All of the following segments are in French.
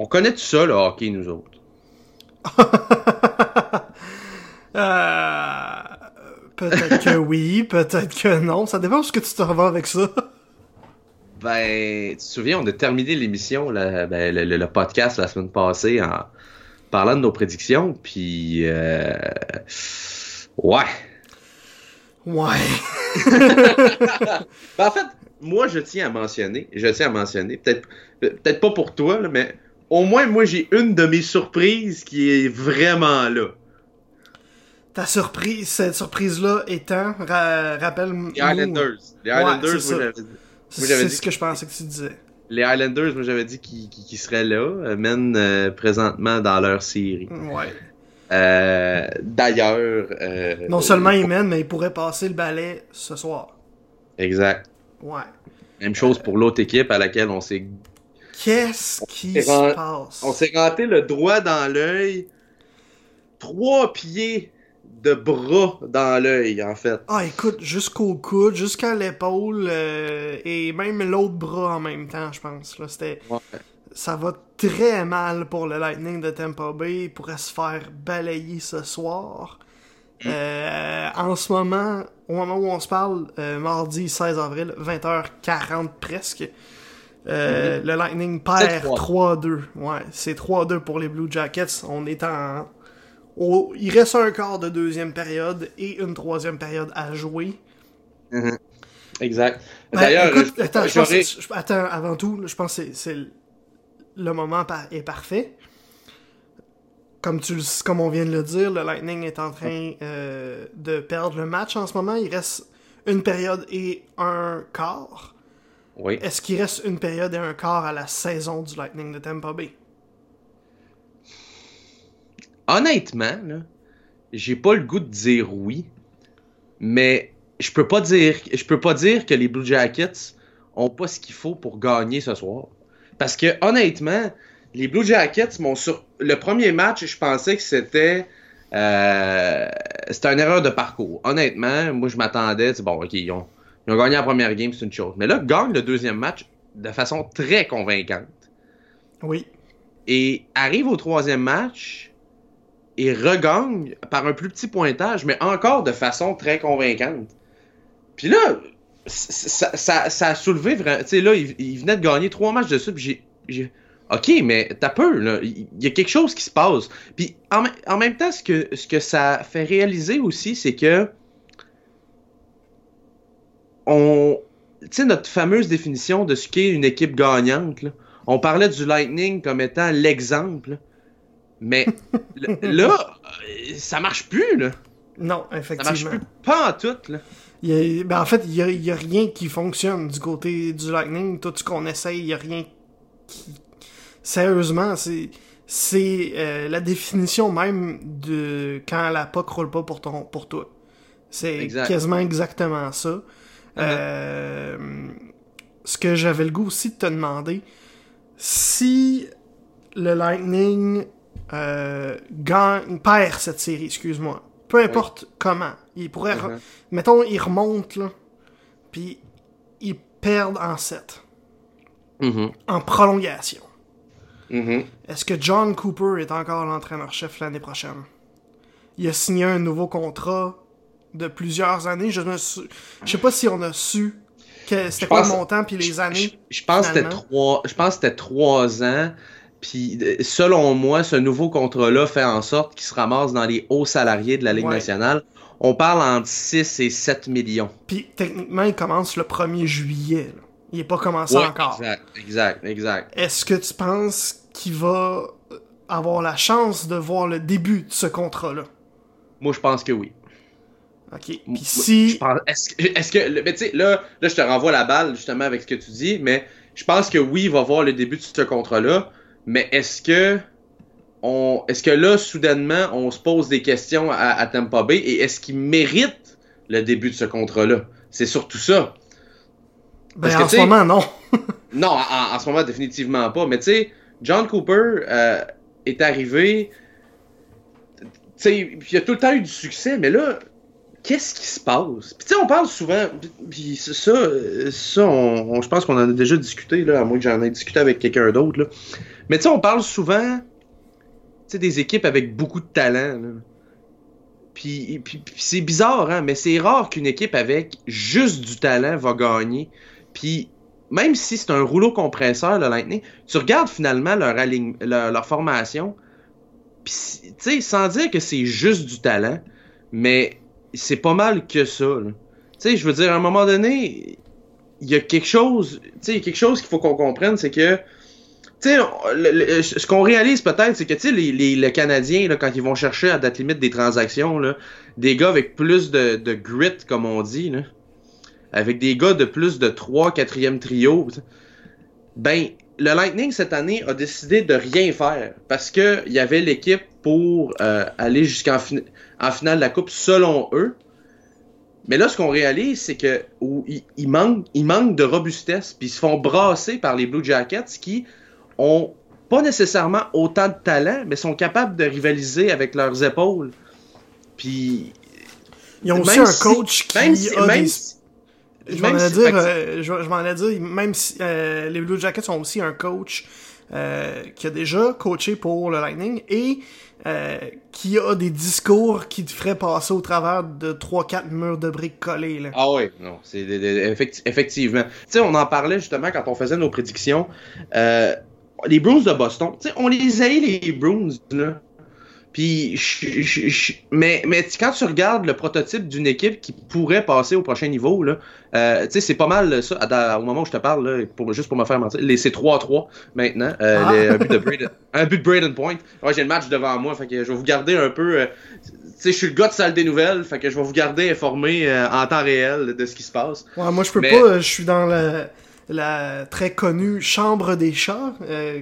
On connaît tout ça, le hockey, nous autres. Euh, peut-être que oui, peut-être que non. Ça dépend de ce que tu te revends avec ça. Ben, tu te souviens, on a terminé l'émission, ben, le, le- le podcast la semaine passée en parlant de nos prédictions, puis euh, ouais. Ouais. Ben, en fait, moi, je tiens à mentionner, je tiens à mentionner, peut-être peut-être pas pour toi, là, mais au moins, moi, j'ai une de mes surprises qui est vraiment là. Ta surprise, cette surprise-là étant, ra- rappelle-moi. Les Highlanders. Les Ouais, c'est moi, j'avais dit- Moi, ce que je pensais que tu disais. les Highlanders, moi, j'avais dit qu'ils seraient là, euh, mènent euh, présentement dans leur série. Ouais. Euh, D'ailleurs. euh, Non seulement ils mènent, mais ils pourraient passer le balai ce soir. Exact. Ouais. Même chose pour l'autre équipe à laquelle on s'est Qu'est-ce qui se passe? on s'est renté le doigt dans l'œil, trois pieds de bras dans l'œil en fait. Ah, écoute, jusqu'au coude, jusqu'à l'épaule, euh, et même l'autre bras en même temps, je pense. Là, c'était... Ouais. Ça va très mal pour le Lightning de Tampa Bay. Il pourrait se faire balayer ce soir. Mm. Euh, en ce moment, au moment où on se parle, euh, mardi 16 avril, 20h40 presque, euh, le Lightning perd 7-3. 3-2. Ouais, c'est 3-2 pour les Blue Jackets. On est en... au- Il reste un quart de deuxième période et une troisième période à jouer. Exact. Ben, D'ailleurs, je- attends, je pense je- attends, avant tout, je pense que c'est- le- moment par- est parfait. Comme, tu, comme on vient de le dire, le Lightning est en train euh, de perdre le match en ce moment. Il reste une période et un quart. Oui. Est-ce qu'il reste une période et un quart à la saison du Lightning de Tampa Bay? Honnêtement, là, j'ai pas le goût de dire oui, mais je peux pas dire, je peux pas dire que les Blue Jackets ont pas ce qu'il faut pour gagner ce soir. Parce que honnêtement, les Blue Jackets m'ont sur le premier match, je pensais que c'était euh, c'était une erreur de parcours. Honnêtement, moi je m'attendais, c'est bon, ok, ils ont, ils ont gagné la première game, c'est une chose. Mais là, gagne le deuxième match de façon très convaincante Oui. et arrive au troisième match et regagne par un plus petit pointage, mais encore de façon très convaincante. Puis là, ça, ça, ça a soulevé vraiment. Tu sais, là, il, il venait de gagner trois matchs de suite, puis j'ai- j'ai. Ok, mais t'as peu, là. Il y a quelque chose qui se passe. Puis en, en même temps, ce que, ce que ça fait réaliser aussi, c'est que. On. Tu sais, notre fameuse définition de ce qu'est une équipe gagnante, là. On parlait du Lightning comme étant l'exemple. Mais là, euh, ça marche plus, là. Non, Ça marche effectivement. plus pas en tout, là. Il y a- ben, en fait, il y a, rien qui fonctionne du côté du Lightning. Tout ce qu'on essaye, il y a rien qui... Sérieusement, c'est... C'est euh, la définition même de quand la POC roule pas pour, ton, pour toi. C'est quasiment exactement ça. Euh, ce que j'avais le goût aussi de te demander, si le Lightning euh, gagne, perd cette série, excuse-moi, peu importe comment, il pourrait, Mhm. mettons, ils remontent, là, puis ils perdent en 7, Mhm. en prolongation. Mhm. Est-ce que John Cooper est encore l'entraîneur-chef l'année prochaine? Il a signé un nouveau contrat de plusieurs années. Je ne sais pas si on a su que c'était quoi le montant puis les années. Je, je pense que c'était trois, je pense que c'était trois ans. Puis euh, selon moi, ce nouveau contrat-là fait en sorte qu'il se ramasse dans les hauts salariés de la Ligue Ouais. nationale. On parle entre 6 et 7 millions. Puis techniquement, il commence le 1er juillet. là. Il n'est pas commencé Ouais, encore. Exact, exact, exact. Est-ce que tu penses qu'il va avoir la chance de voir le début de ce contrat-là? Moi, je pense que oui. OK. Puis si... Est-ce que, mais tu sais, là, là, je te renvoie la balle justement avec ce que tu dis, mais je pense que oui, il va voir le début de ce contrat-là, mais est-ce que on, est-ce que là, soudainement, on se pose des questions à, à Tampa Bay et est-ce qu'il mérite le début de ce contrat-là? C'est surtout ça. Ben, parce que, en ce moment, non. Non, en, en ce moment, définitivement pas. Mais tu sais, John Cooper euh, est arrivé. Tu sais, il a tout le temps eu du succès, mais là, qu'est-ce qui se passe? Puis tu sais, on parle souvent, puis ça, ça on, je pense qu'on en a déjà discuté, là, à moins que j'en ai discuté avec quelqu'un d'autre. Mais tu sais, on parle souvent des équipes avec beaucoup de talent. Puis, puis, c'est bizarre, hein, mais c'est rare qu'une équipe avec juste du talent va gagner. Puis même si c'est un rouleau compresseur, le Lightning, tu regardes finalement leur, leur, formation, tu sais, sans dire que c'est juste du talent, mais c'est pas mal que ça. Tu sais, je veux dire, à un moment donné, il y a quelque chose, tu sais, quelque chose qu'il faut qu'on comprenne, c'est que, tu sais, ce qu'on réalise peut-être, c'est que, tu sais, les, les, Canadiens, là, quand ils vont chercher à date limite des transactions, là, des gars avec plus de, de grit, comme on dit, là, avec des gars de plus de 3 4e trio, ben, le Lightning cette année a décidé de rien faire parce qu'il y avait l'équipe pour euh, aller jusqu'en en finale de la Coupe selon eux. Mais là, ce qu'on réalise, c'est que il, manque, il manque de robustesse, puis ils se font brasser par les Blue Jackets qui ont pas nécessairement autant de talent, mais sont capables de rivaliser avec leurs épaules. Puis. Ils ont aussi un coach qui même a des... Je m'en allais dire, euh, je, m'en allais dire, même si euh, les Blue Jackets ont aussi un coach euh, qui a déjà coaché pour le Lightning et qui a des discours qui te feraient passer au travers de 3-4 murs de briques collés. Là. Ah oui, non, c'est effectivement. Tu sais, on en parlait justement quand on faisait nos prédictions. les Bruins de Boston, tu sais, on les haït les Bruins, là. Puis, mais, mais quand tu regardes le prototype d'une équipe qui pourrait passer au prochain niveau, là, euh, tu sais, c'est pas mal ça, au moment où je te parle, là, pour, juste pour me faire mentir, c'est 3-3 maintenant, euh, ah. un, but de Braden, un but de Braden Point. Ouais, j'ai le match devant moi, fait que je vais vous garder un peu... Euh, tu sais, je suis le gars de salle des nouvelles, fait que je vais vous garder informé euh, en temps réel de ce qui se passe. Ouais, moi je peux pas, je suis dans la, la très connue Chambre des chats,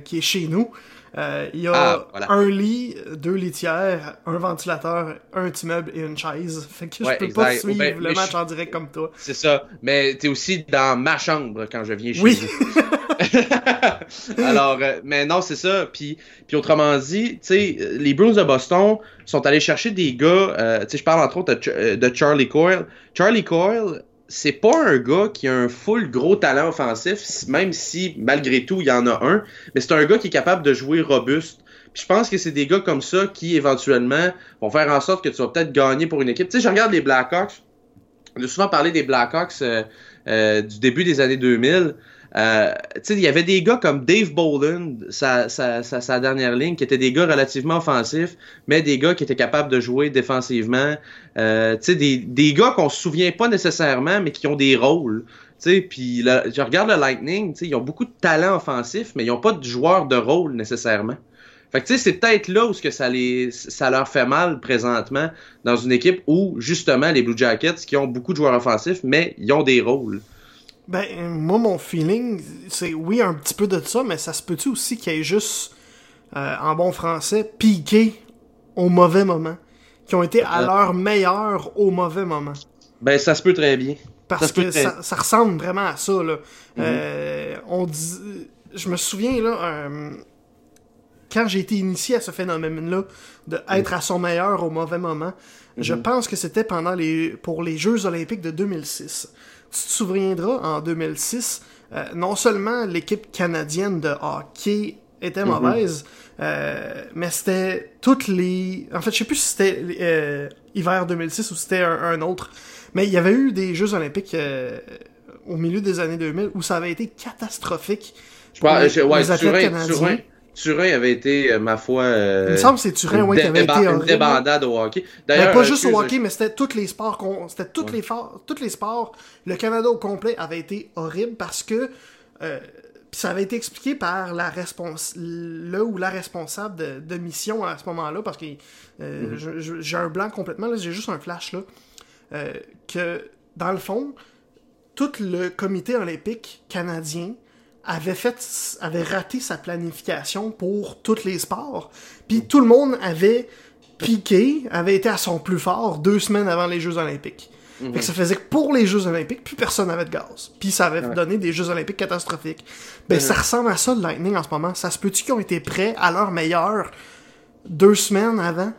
qui est chez nous. Euh, il y a ah, un lit, deux litières, un ventilateur, un petit meuble et une chaise. Fait que je peux pas suivre ben, le match en direct comme toi. C'est ça. Mais t'es aussi dans ma chambre quand je viens chez oui. vous. Alors, euh, mais non, c'est ça. Puis, puis autrement dit, tu sais, les Bruins de Boston sont allés chercher des gars. Euh, tu sais, je parle entre autres de, de Charlie Coyle. Charlie Coyle, c'est pas un gars qui a un full gros talent offensif, même si malgré tout il y en a un, mais c'est un gars qui est capable de jouer robuste. Puis je pense que c'est des gars comme ça qui éventuellement vont faire en sorte que tu vas peut-être gagner pour une équipe. Tu sais, je regarde les Blackhawks. On a souvent parlé des Blackhawks euh, euh, du début des années 2000. Euh, il y avait des gars comme Dave Boland, sa, dernière ligne, qui étaient des gars relativement offensifs, mais des gars qui étaient capables de jouer défensivement. Euh, des, des gars qu'on se souvient pas nécessairement, mais qui ont des rôles. Puis je regarde le Lightning, ils ont beaucoup de talent offensif, mais ils n'ont pas de joueurs de rôle nécessairement. Fait que c'est peut-être là où que ça, les, ça leur fait mal présentement dans une équipe où justement les Blue Jackets qui ont beaucoup de joueurs offensifs, mais ils ont des rôles. Ben, moi, mon feeling, c'est oui, un petit peu de ça, mais ça se peut-tu aussi qu'il y ait juste, euh, en bon français, piqué au mauvais moment, qui ont été à leur meilleur au mauvais moment. Ben, ça se peut très bien. Parce que ça, ressemble vraiment à ça, là. Mhm. euh, on dit... Je me souviens, là, euh, quand j'ai été initié à ce phénomène-là, de être à son meilleur au mauvais moment, je mhm. pense que c'était pendant les pour les Jeux olympiques de 2006. Tu te souviendras, en 2006, euh, non seulement l'équipe canadienne de hockey était mhm. mauvaise, euh, mais c'était toutes les... En fait, je sais plus si c'était euh, hiver 2006 ou c'était un, autre, mais il y avait eu des Jeux olympiques au milieu des années 2000 où ça avait été catastrophique. Je parle, ouais, les athlètes canadiens. Turin avait été, euh, ma foi. Euh, il me semble que c'est Turin qui avait été. Une débandade au hockey. D'ailleurs, pas juste au hockey, mais c'était tous les sports. C'était tous, les tous les sports. Le Canada au complet avait été horrible parce que. Euh, ça avait été expliqué par la respons le ou la responsable de, de mission à ce moment-là, parce que euh, mm-hmm. j'ai un blanc complètement, j'ai juste un flash là, que dans le fond, tout le comité olympique canadien avait fait avait raté sa planification pour tous les sports. Puis tout le monde avait piqué, avait été à son plus fort deux semaines avant les Jeux olympiques. Fait que ça faisait que pour les Jeux olympiques, plus personne n'avait de gaz. Puis ça avait donné des Jeux olympiques catastrophiques. Ben ça ressemble à ça le Lightning en ce moment. Ça se peut-tu qu'ils ont été prêts à leur meilleur deux semaines avant?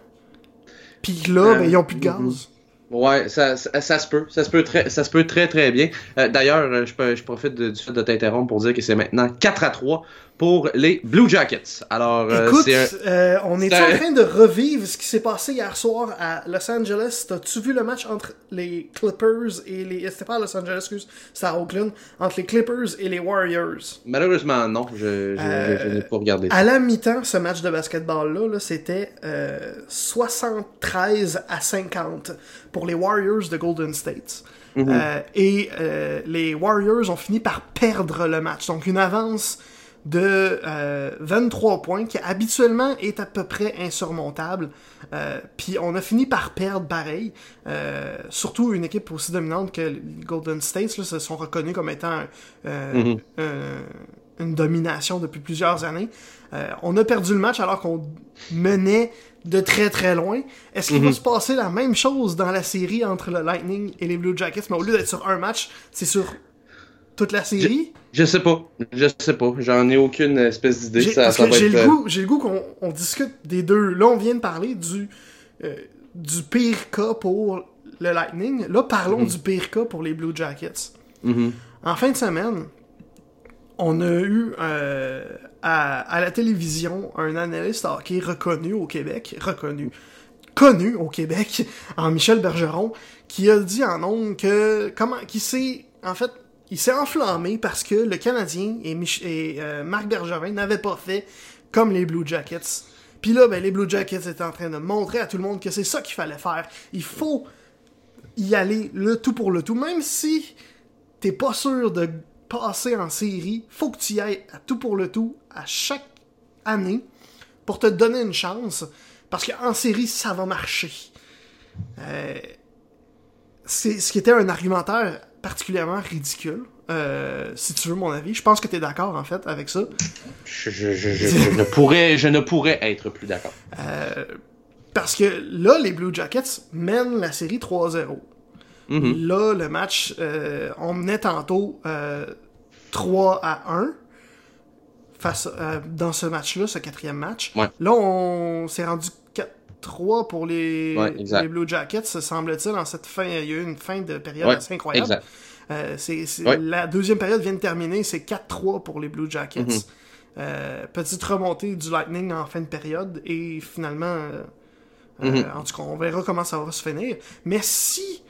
Puis là, ben, ils ont plus de gaz. Ouais, ça, ça, ça, se peut. Ça se peut très, ça se peut très, très bien. Euh, D'ailleurs, je, je profite du fait de t'interrompre pour dire que c'est maintenant 4 à 3 pour les Blue Jackets. Alors, euh, Écoute, euh, on est, en train de revivre ce qui s'est passé hier soir à Los Angeles. T'as-tu vu le match entre les Clippers et les... C'était pas à Los Angeles, excuse, c'était à Oakland. Entre les Clippers et les Warriors. Malheureusement, non. Je, je, je n'ai pas regardé. À la mi-temps, ce match de basketball-là, -là, c'était 73 à 50 pour les Warriors de Golden State. -hmm. euh, et euh, les Warriors ont fini par perdre le match. Donc une avance de euh, 23 points qui habituellement est à peu près insurmontable. Euh, Puis on a fini par perdre pareil. Euh, surtout une équipe aussi dominante que les Golden States là, se sont reconnus comme étant mm -hmm. une domination depuis plusieurs années. on a perdu le match alors qu'on menait de très très loin. Est-ce qu'il mm -hmm. va se passer la même chose dans la série entre le Lightning et les Blue Jackets, mais au lieu d'être sur un match, c'est sur toute la série? Je, je sais pas. Je sais pas. J'en ai aucune espèce d'idée. Parce ça que j'ai le, goût, le goût qu'on discute des deux. Là, on vient de parler du, euh, du pire cas pour le Lightning. Là, parlons -hmm. du pire cas pour les Blue Jackets. -hmm. En fin de semaine, on a eu euh, à, à, la télévision un analyste hockey reconnu au Québec, reconnu, connu au Québec, en Michel Bergeron, qui a dit en ondes que, comment, qui s'est, en fait, il s'est enflammé parce que le Canadien et, euh, Marc Bergevin n'avaient pas fait comme les Blue Jackets. Puis là, ben, les Blue Jackets étaient en train de montrer à tout le monde que c'est ça qu'il fallait faire. Il faut y aller le tout pour le tout, même si t'es pas sûr de passer en série, faut que tu y ailles à tout pour le tout à chaque année pour te donner une chance. Parce qu'en série, ça va marcher. Euh, c'est ce qui était un argumentaire particulièrement ridicule. Euh, si tu veux mon avis. Je pense que tu es d'accord, en fait, avec ça. Je, je, je, je ne, pourrais, je ne pourrais être plus d'accord. Euh, parce que là, les Blue Jackets mènent la série 3-0. Mm -hmm. Là, le match, euh, on menait tantôt 3 à 1 face, dans ce match-là, ce quatrième match. Ouais. Là, on s'est rendu 4-3 pour les, ouais, les, Blue Jackets, semble-t-il, en cette fin. Il y a eu une fin de période ouais, assez incroyable. Exact. Euh, ouais. La deuxième période vient de terminer, c'est 4-3 pour les Blue Jackets. Mm -hmm. euh, petite remontée du Lightning en fin de période et finalement, mm -hmm. en tout cas, on verra comment ça va se finir. Mais si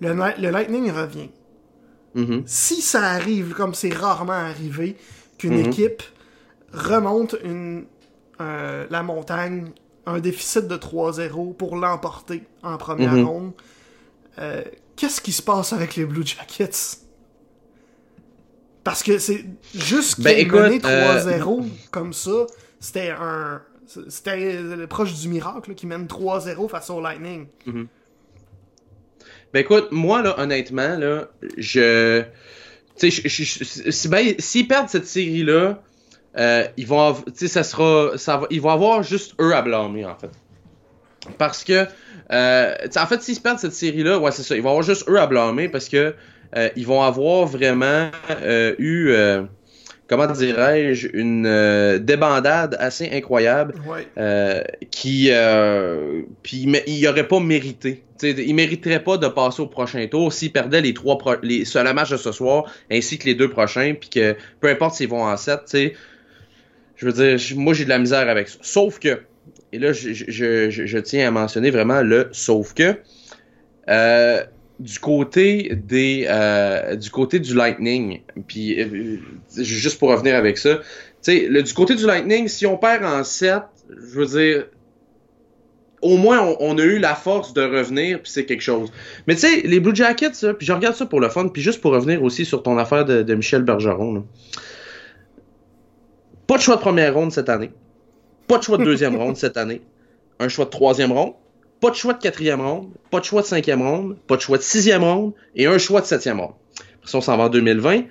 le, le Lightning revient, mm -hmm. si ça arrive comme c'est rarement arrivé, qu'une équipe remonte une, euh, la montagne, un déficit de 3-0 pour l'emporter en première Mhm. ronde, euh, qu'est-ce qui se passe avec les Blue Jackets? Parce que c'est juste Ben, qu'ils mené 3-0 comme ça, c'était un. C'était proche du miracle qui mène 3-0 face au Lightning. Mhm. Ben écoute, moi là, honnêtement, là, je. Tu sais, si, ben, s'ils perdent cette série-là, euh, ils vont avoir, tu sais, ça sera, ça va, ils vont avoir juste eux à blâmer, en fait. Parce que, euh, en fait, s'ils perdent cette série-là, ouais, c'est ça, ils vont avoir juste eux à blâmer parce que euh, ils vont avoir vraiment euh, eu, euh, comment dirais-je, une euh, débandade assez incroyable ouais. qui, puis il aurait pas mérité. T'sais, il mériterait pas de passer au prochain tour s'il perdait les trois pro les, le match de ce soir ainsi que les deux prochains puis que peu importe s'ils vont en 7, tu sais je veux dire, moi j'ai de la misère avec ça. Sauf que, et là je, tiens à mentionner vraiment le sauf que, euh, du côté des euh, du côté du Lightning, puis euh, juste pour revenir avec ça, tu sais, du côté du Lightning, si on perd en 7, je veux dire, au moins on, a eu la force de revenir puis c'est quelque chose. Mais tu sais les Blue Jackets puis je regarde ça pour le fun puis juste pour revenir aussi sur ton affaire de, de Michel Bergeron. Là. Pas de choix de première ronde cette année. Pas de choix de deuxième ronde cette année. Un choix de troisième ronde. Pas de choix de quatrième ronde. Pas de choix de cinquième ronde. Pas de choix de sixième ronde. Et un choix de septième ronde. Après on s'en va en 2020.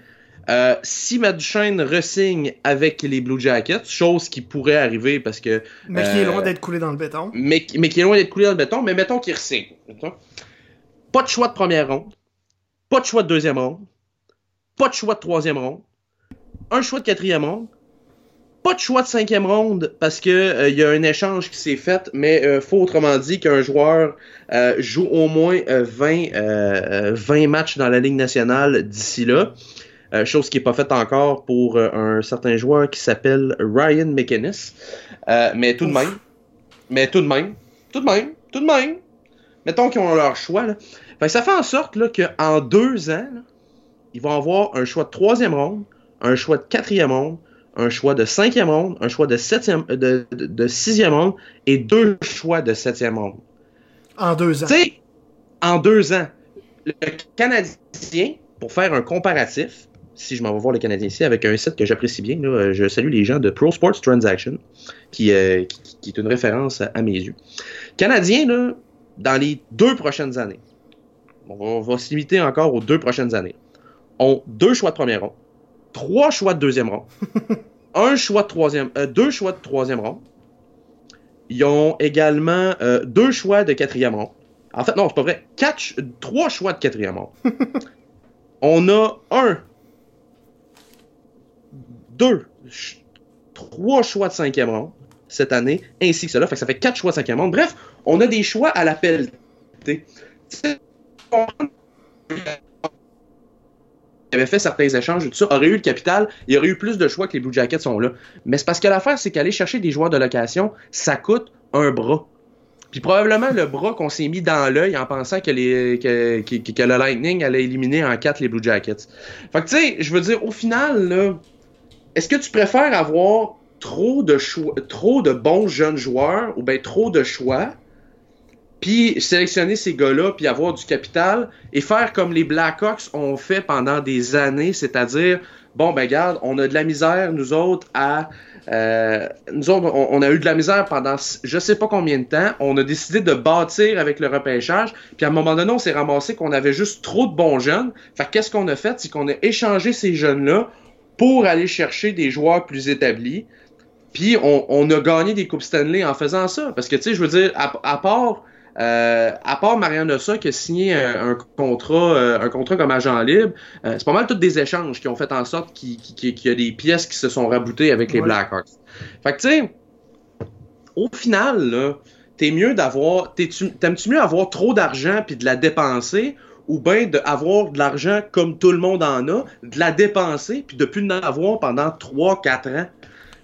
Euh, si Matt Duchesne resigne avec les Blue Jackets, chose qui pourrait arriver parce que... Mais qui euh, est loin d'être coulé dans le béton. Mais, mais qui est loin d'être coulé dans le béton, mais mettons qu'il resigne. Pas de choix de première ronde. Pas de choix de deuxième ronde. Pas de choix de troisième ronde. Un choix de quatrième ronde pas de choix de cinquième ronde parce que euh, il y a un échange qui s'est fait, mais euh, faut autrement dit qu'un joueur euh, joue au moins 20, 20 matchs dans la Ligue nationale d'ici là. chose qui n'est pas faite encore pour un certain joueur qui s'appelle Ryan McInnes. mais tout de même, mais tout de même, tout de même, tout de même, mettons qu'ils ont leur choix. Là. Fait ça fait en sorte qu'en deux ans, ils vont avoir un choix de troisième ronde, un choix de quatrième ronde, un choix de cinquième ronde, un choix de, septième, de, de, sixième ronde et deux choix de septième ronde. En deux ans. Tu sais, en deux ans. Le Canadien, pour faire un comparatif, si je m'en vais voir le Canadien ici avec un site que j'apprécie bien, là, je salue les gens de Pro Sports Transaction, qui, euh, qui, est une référence à, mes yeux. Canadien, là, dans les deux prochaines années, on va, se limiter encore aux deux prochaines années, ont deux choix de première ronde, trois choix de deuxième rang, un choix de troisième, euh, deux choix de troisième rang. Ils ont également euh, deux choix de quatrième rang. En fait, non, c'est pas vrai. Quatre, trois choix de quatrième rang. On a un, deux, trois choix de cinquième rang cette année, ainsi que cela. Fait que ça fait quatre choix de cinquième rang. Bref, on a des choix à la pelletée avait fait certains échanges, tout ça, aurait eu le capital, il aurait eu plus de choix que les Blue Jackets sont là. Mais c'est parce que l'affaire, c'est qu'aller chercher des joueurs de location, ça coûte un bras. Puis probablement le bras qu'on s'est mis dans l'œil en pensant que, les, que, le Lightning allait éliminer en quatre les Blue Jackets. Fait que tu sais, je veux dire, au final, est-ce que tu préfères avoir trop de choix, trop de bons jeunes joueurs ou bien trop de choix puis sélectionner ces gars-là, puis avoir du capital, et faire comme les Blackhawks ont fait pendant des années, c'est-à-dire, bon, ben garde, on a de la misère, nous autres, à... Euh, nous autres, on, a eu de la misère pendant je sais pas combien de temps. On a décidé de bâtir avec le repêchage. Puis à un moment donné, on s'est ramassé qu'on avait juste trop de bons jeunes. Fait qu'est-ce qu'on a fait? C'est qu'on a échangé ces jeunes-là pour aller chercher des joueurs plus établis. Puis on, a gagné des Coupes Stanley en faisant ça. Parce que, tu sais, je veux dire, à part euh, à part Marianne Ossa qui a signé un, contrat, euh, un contrat comme agent libre, euh, c'est pas mal tous des échanges qui ont fait en sorte qu'il y a des pièces qui se sont raboutées avec les Blackhawks. Fait que tu sais, au final, là, t'es mieux d'avoir, t'aimes-tu mieux avoir trop d'argent puis de la dépenser ou bien d'avoir de l'argent comme tout le monde en a, de la dépenser puis de plus en avoir pendant 3-4 ans?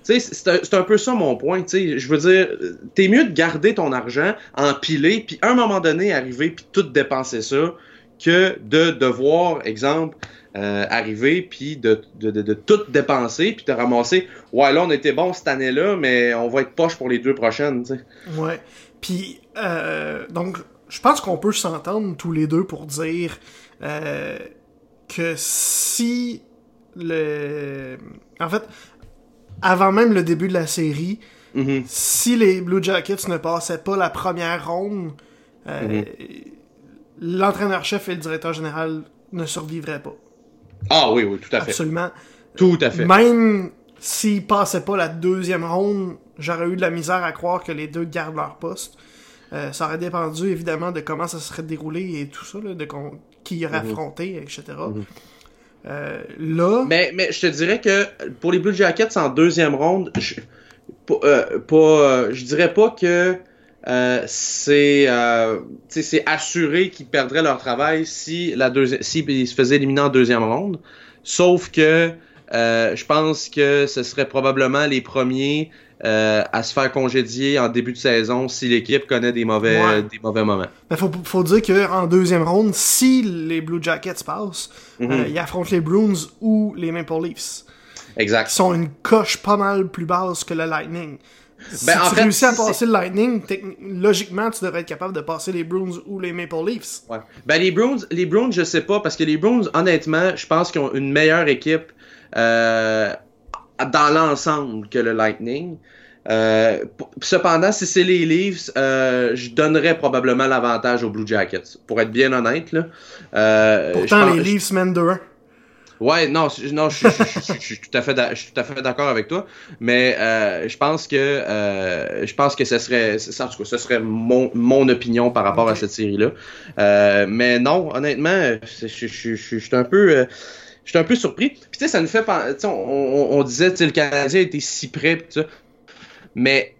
C'est un, peu ça mon point. Je veux dire, t'es mieux de garder ton argent empilé, puis à un moment donné arriver, puis tout dépenser ça, que de devoir, exemple, euh, arriver, puis de, de, tout dépenser, puis te ramasser. Ouais, là, on était bon cette année-là, mais on va être poche pour les deux prochaines. T'sais. Ouais. Puis, euh, donc, je pense qu'on peut s'entendre tous les deux pour dire euh, que si le. En fait, avant même le début de la série, mm-hmm. si les Blue Jackets ne passaient pas la première ronde, euh, mm-hmm. l'entraîneur-chef et le directeur général ne survivraient pas. Ah oui, oui, tout à fait. Absolument. Tout à fait. Même s'ils passaient pas la deuxième ronde, j'aurais eu de la misère à croire que les deux gardent leur poste. Euh, ça aurait dépendu évidemment de comment ça serait déroulé et tout ça, de qui y aurait mm-hmm. affronté, etc. Euh, là. Mais, mais je te dirais que pour les Blue Jackets en deuxième ronde, je, pas, euh, euh, je dirais pas que c'est c'est assuré qu'ils perdraient leur travail si la si ils se faisaient éliminer en deuxième ronde. Sauf que je pense que ce serait probablement les premiers euh, à se faire congédier en début de saison si l'équipe connaît des mauvais, des mauvais moments. Il faut, faut dire qu'en deuxième ronde, si les Blue Jackets passent, mhm. euh, ils affrontent les Bruins ou les Maple Leafs. Exact. Qui sont une coche pas mal plus basse que le Lightning. Si ben, tu réussis à passer le Lightning, logiquement, tu devrais être capable de passer les Bruins ou les Maple Leafs. Ouais. Ben, les Bruins, les Bruins, je sais pas, parce que les Bruins, honnêtement, je pense qu'ils ont une meilleure équipe euh, dans l'ensemble que le Lightning. Euh, cependant, si c'est les Leafs, euh, je donnerais probablement l'avantage aux Blue Jackets. Pour être bien honnête, là. Euh, Pourtant, les Leafs mènent 2 Ouais, non, non, je, suis tout à fait, tout d'accord avec toi, mais je pense que, je pense que ce serait, ça, ce serait mon, mon opinion par rapport à cette série-là. mais non, honnêtement, je suis un peu j'étais un peu surpris. Puis tu sais, ça nous fait, on, on, on disait, le Canadien était si prêt, pis ça. mais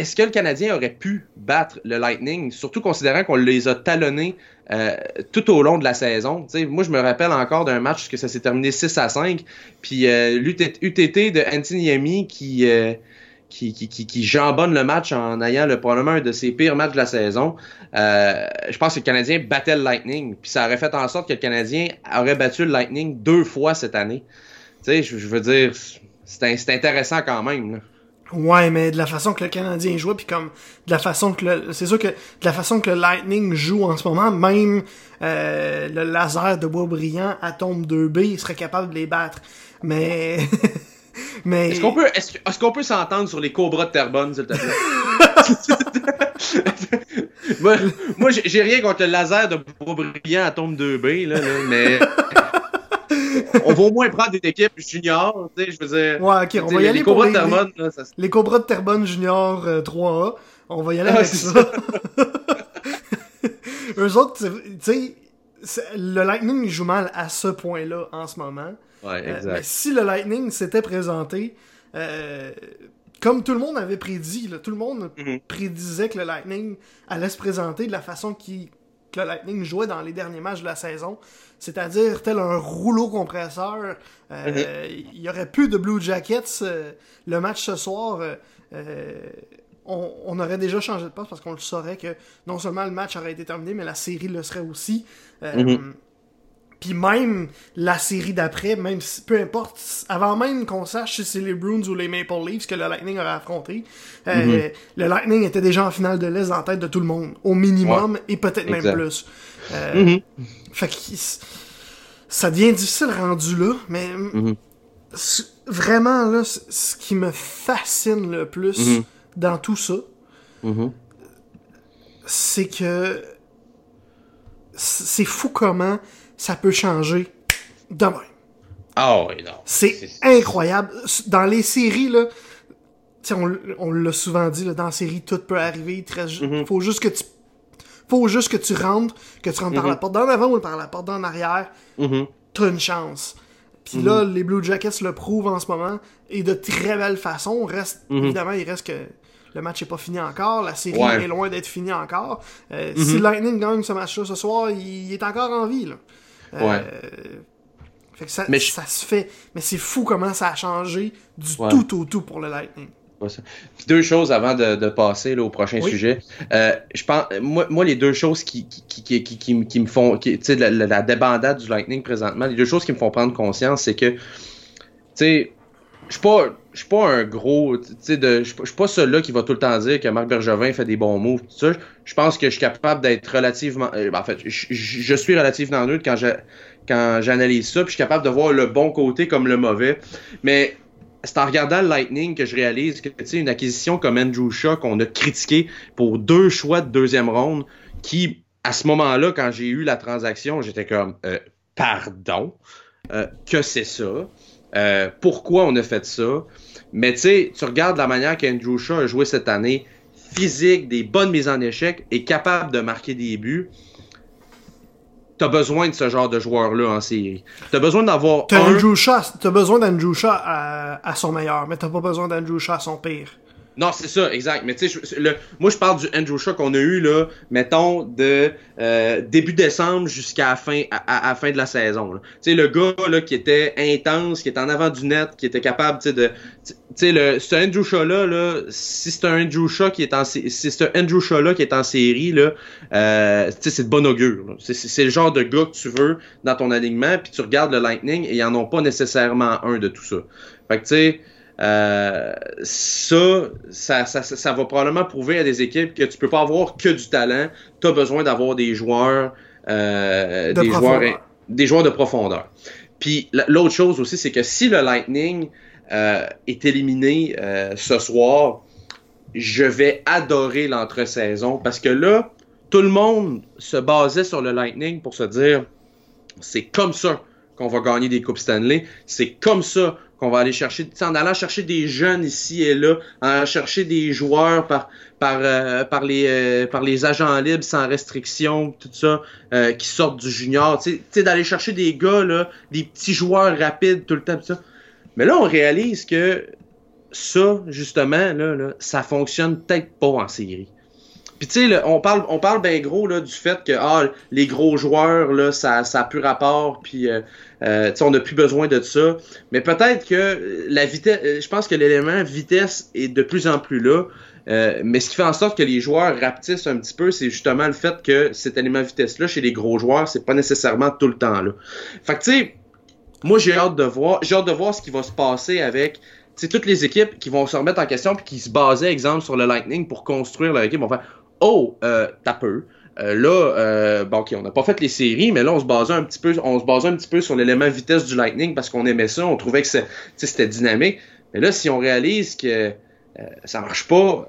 est-ce que le Canadien aurait pu battre le Lightning, surtout considérant qu'on les a talonnés euh, tout au long de la saison? moi, je me rappelle encore d'un match que ça s'est terminé 6 à 5, puis euh, l'UTT de Anthony Yami qui, euh, qui, jambonne le match en ayant le, probablement un de ses pires matchs de la saison. Euh, je pense que le Canadien battait le Lightning, puis ça aurait fait en sorte que le Canadien aurait battu le Lightning deux fois cette année. Tu sais, je, veux dire, c'est intéressant quand même. Ouais, mais de la façon que le Canadien joue, puis comme de la façon que le, c'est sûr que de la façon que le Lightning joue en ce moment, même euh, le laser de bois brillant Atome 2B, il serait capable de les battre. Mais mais est-ce qu'on peut est-ce, qu'on peut s'entendre sur les cobras de Terrebonne, s'il te plaît? Moi, moi j'ai rien contre le laser de bois brillant Atome 2B là, là mais on va au moins prendre une équipe junior, tu sais, je veux dire. Ouais, ok, on va y aller les Cobras de Terrebonne. Les Cobras de Terrebonne junior 3A, euh, on va y aller ah, avec ça. Eux autres, tu sais, le Lightning joue mal à ce point-là en ce moment. Ouais, euh, exact. mais si le Lightning s'était présenté, euh, comme tout le monde avait prédit, là, tout le monde mm-hmm. prédisait que le Lightning allait se présenter de la façon qui que le Lightning jouait dans les derniers matchs de la saison, c'est-à-dire tel un rouleau compresseur. Euh, mhm. Il y aurait plus de Blue Jackets. Euh, le match ce soir, euh, on, aurait déjà changé de poste parce qu'on le saurait que non seulement le match aurait été terminé, mais la série le serait aussi. Mhm. Puis même la série d'après, même si, peu importe, avant même qu'on sache si c'est les Bruins ou les Maple Leafs que le Lightning aurait affronté, euh, mhm. le Lightning était déjà en finale de l'Est en tête de tout le monde, au minimum, et peut-être même plus. Euh, mhm. Fait que ça devient difficile rendu là, mais mhm. vraiment là, ce qui me fascine le plus dans tout ça, c'est que c'est fou comment ça peut changer demain. Ah oui, non. C'est incroyable. Dans les séries, là, on, on l'a souvent dit, là, dans la série, tout peut arriver. Il mm-hmm. faut juste que tu faut juste que tu rentres, que tu rentres par la mm-hmm. porte d'en avant ou par la porte d'en arrière. Mm-hmm. T'as une chance. Puis là, les Blue Jackets le prouvent en ce moment et de très belle façon. Reste, Évidemment, il reste que le match n'est pas fini encore, la série est loin d'être finie encore. Euh, si Lightning gagne ce match-là ce soir, il, est encore en vie. Là. Ouais. Fait que ça, ça se fait. Mais c'est fou comment ça a changé du tout au tout pour le Lightning. Deux choses avant de, passer au prochain sujet. Euh, je pense, moi, moi, les deux choses qui, qui, qui, qui, qui me font, tu sais, la, la, débandade du Lightning présentement, les deux choses qui me font prendre conscience, c'est que, tu sais, je suis pas, pas un gros, tu sais, je suis pas celui-là qui va tout le temps dire que Marc Bergevin fait des bons moves, tout ça. Je pense que je suis capable d'être relativement, euh, en fait, je, suis relativement neutre quand quand j'analyse ça, puis je suis capable de voir le bon côté comme le mauvais. Mais c'est en regardant le Lightning que je réalise que, tu sais, une acquisition comme Andrew Shaw qu'on a critiqué pour deux choix de deuxième ronde, qui, à ce moment-là, quand j'ai eu la transaction, j'étais comme, euh, pardon, euh, que c'est ça? Euh, pourquoi on a fait ça? Mais tu sais, tu regardes la manière qu'Andrew Shaw a joué cette année, physique, des bonnes mises en échec, et capable de marquer des buts. T'as besoin de ce genre de joueur-là en série. T'as besoin d'avoir. T'as un... besoin d'Andrew Shaw à, à, son meilleur, mais t'as pas besoin d'Andrew Shaw à son pire. Non, c'est ça, exact. Mais tu sais, moi je parle du Andrew Shaw qu'on a eu là, mettons de euh, début décembre jusqu'à la fin, de la saison. Tu sais, le gars là qui était intense, qui était en avant du net, qui était capable, tu sais, de, tu sais, le, ce Andrew Shaw là, si c'est un Andrew Shaw qui est en, si c'est un Andrew Shaw là qui est en série là, euh, tu sais, c'est de bon augure. C'est le genre de gars que tu veux dans ton alignement, puis tu regardes le Lightning et ils en ont pas nécessairement un de tout ça. Fait que tu sais. Euh, ça, ça, ça, ça, va probablement prouver à des équipes que tu peux pas avoir que du talent. Tu as besoin d'avoir des joueurs, euh, des joueurs, des joueurs de profondeur. Puis l'autre chose aussi, c'est que si le Lightning euh, est éliminé euh, ce soir, je vais adorer l'entre-saison parce que là, tout le monde se basait sur le Lightning pour se dire c'est comme ça qu'on va gagner des Coupes Stanley, c'est comme ça qu'on va aller chercher, en allant chercher des jeunes ici et là, en chercher des joueurs par par euh, par les euh, par les agents libres sans restriction, tout ça, euh, qui sortent du junior, tu sais, d'aller chercher des gars là, des petits joueurs rapides tout le temps, tout ça. Mais là, on réalise que ça, justement, là, là ça fonctionne peut-être pas en série. Puis tu sais, on parle, on parle bien gros là, du fait que ah, les gros joueurs, là, ça, ça a plus rapport, puis euh, euh on n'a plus besoin de ça. Mais peut-être que la vitesse, euh, je pense que l'élément vitesse est de plus en plus là. Euh, mais ce qui fait en sorte que les joueurs rapetissent un petit peu, c'est justement le fait que cet élément vitesse-là, chez les gros joueurs, c'est pas nécessairement tout le temps là. Fait que tu sais, moi j'ai hâte de voir, j'ai hâte de voir ce qui va se passer avec c'est toutes les équipes qui vont se remettre en question puis qui se basaient, exemple, sur le Lightning pour construire leur équipe, oh, euh, t'as peu. Euh, là, euh, bon, ok, on n'a pas fait les séries, mais là, on se basait un petit peu, on se basait un petit peu sur l'élément vitesse du Lightning parce qu'on aimait ça, on trouvait que c'était dynamique. Mais là, si on réalise que euh, ça marche pas,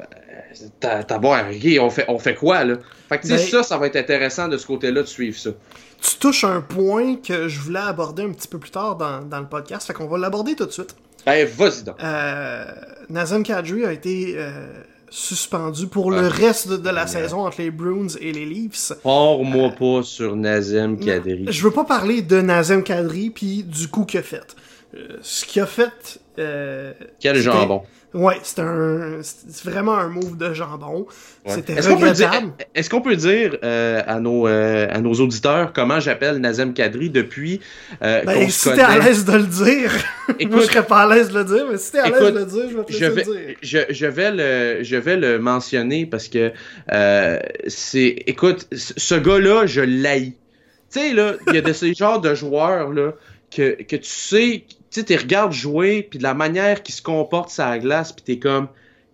t'as bon, on fait, on fait quoi, là? Fait que, ben, ça, ça va être intéressant de ce côté-là de suivre ça. Tu touches un point que je voulais aborder un petit peu plus tard dans, dans le podcast, fait qu'on va l'aborder tout de suite. Ben, vas-y donc. Euh, Nazem Kadri a été suspendu pour le reste de, la saison entre les Bruins et les Leafs. Hors-moi euh, pas sur Nazem Kadri. Je veux pas parler de Nazem Kadri puis du coup qu'il a fait. Euh, ce qu'il a fait. Euh, Quel jambon. Ouais, c'est un, c'est vraiment un move de jambon. C'était regrettable. Est-ce qu'on peut dire euh, à nos euh, à nos auditeurs comment j'appelle Nazem Kadri depuis euh, ben, si t'es à l'aise de le dire, moi je serais pas à l'aise de le dire, mais si t'es à l'aise de le dire, je vais te je vais, le dire. Je, je, vais le je vais le mentionner parce que euh, c'est, écoute, ce gars-là, je l'haïs. Tu sais là, il y a de ces genres de joueurs là que tu sais tu sais, regardes jouer, puis de la manière qu'il se comporte sur la glace, puis t'es comme,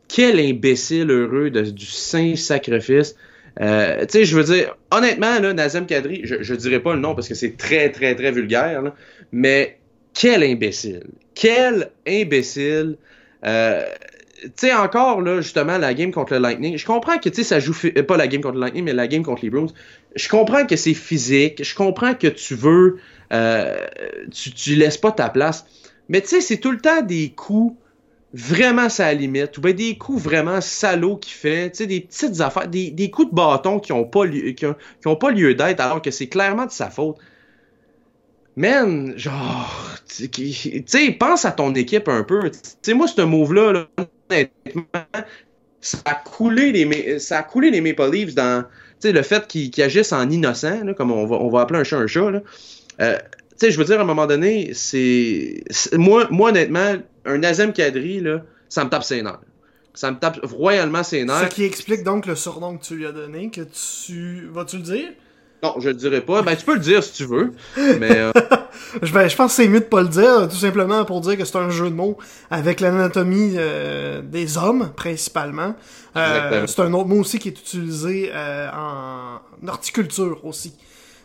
quel imbécile heureux de, du saint sacrifice. Euh, tu sais, je veux dire, honnêtement, là, Nazem Kadri, je, je dirais pas le nom parce que c'est très, très, très vulgaire, mais quel imbécile. Quel imbécile. Euh, tu sais, encore, là, justement, la game contre le Lightning, je comprends que, tu sais, ça joue, pas la game contre le Lightning, mais la game contre les Bruins. Je comprends que c'est physique, je comprends que tu veux euh, tu, tu laisses pas ta place. Mais tu sais, c'est tout le temps des coups vraiment sa limite, ou bien des coups vraiment salauds qu'il fait, tu des petites affaires, des, coups de bâton qui ont pas lieu, qui ont, pas lieu d'être, alors que c'est clairement de sa faute. Man, genre, tu sais, pense à ton équipe un peu. Tu sais, moi, ce move-là, ça a coulé les, ça Maple Leafs dans, le fait qu'ils agissent en innocent, là, comme on va, on va appeler un chat un chat. Euh, tu sais, je veux dire, à un moment donné, c'est. Moi, moi, honnêtement, un Nazem Kadri, là, ça me tape ses nerfs. Ça me tape royalement ses nerfs. Ce qui explique donc le surnom que tu lui as donné, que tu. Vas-tu le dire? Non, je le dirai pas. Ben, tu peux le dire si tu veux. Mais. Euh... je, je pense que c'est mieux de pas le dire, tout simplement pour dire que c'est un jeu de mots avec l'anatomie euh, des hommes, principalement. Euh, c'est un autre mot aussi qui est utilisé en horticulture aussi.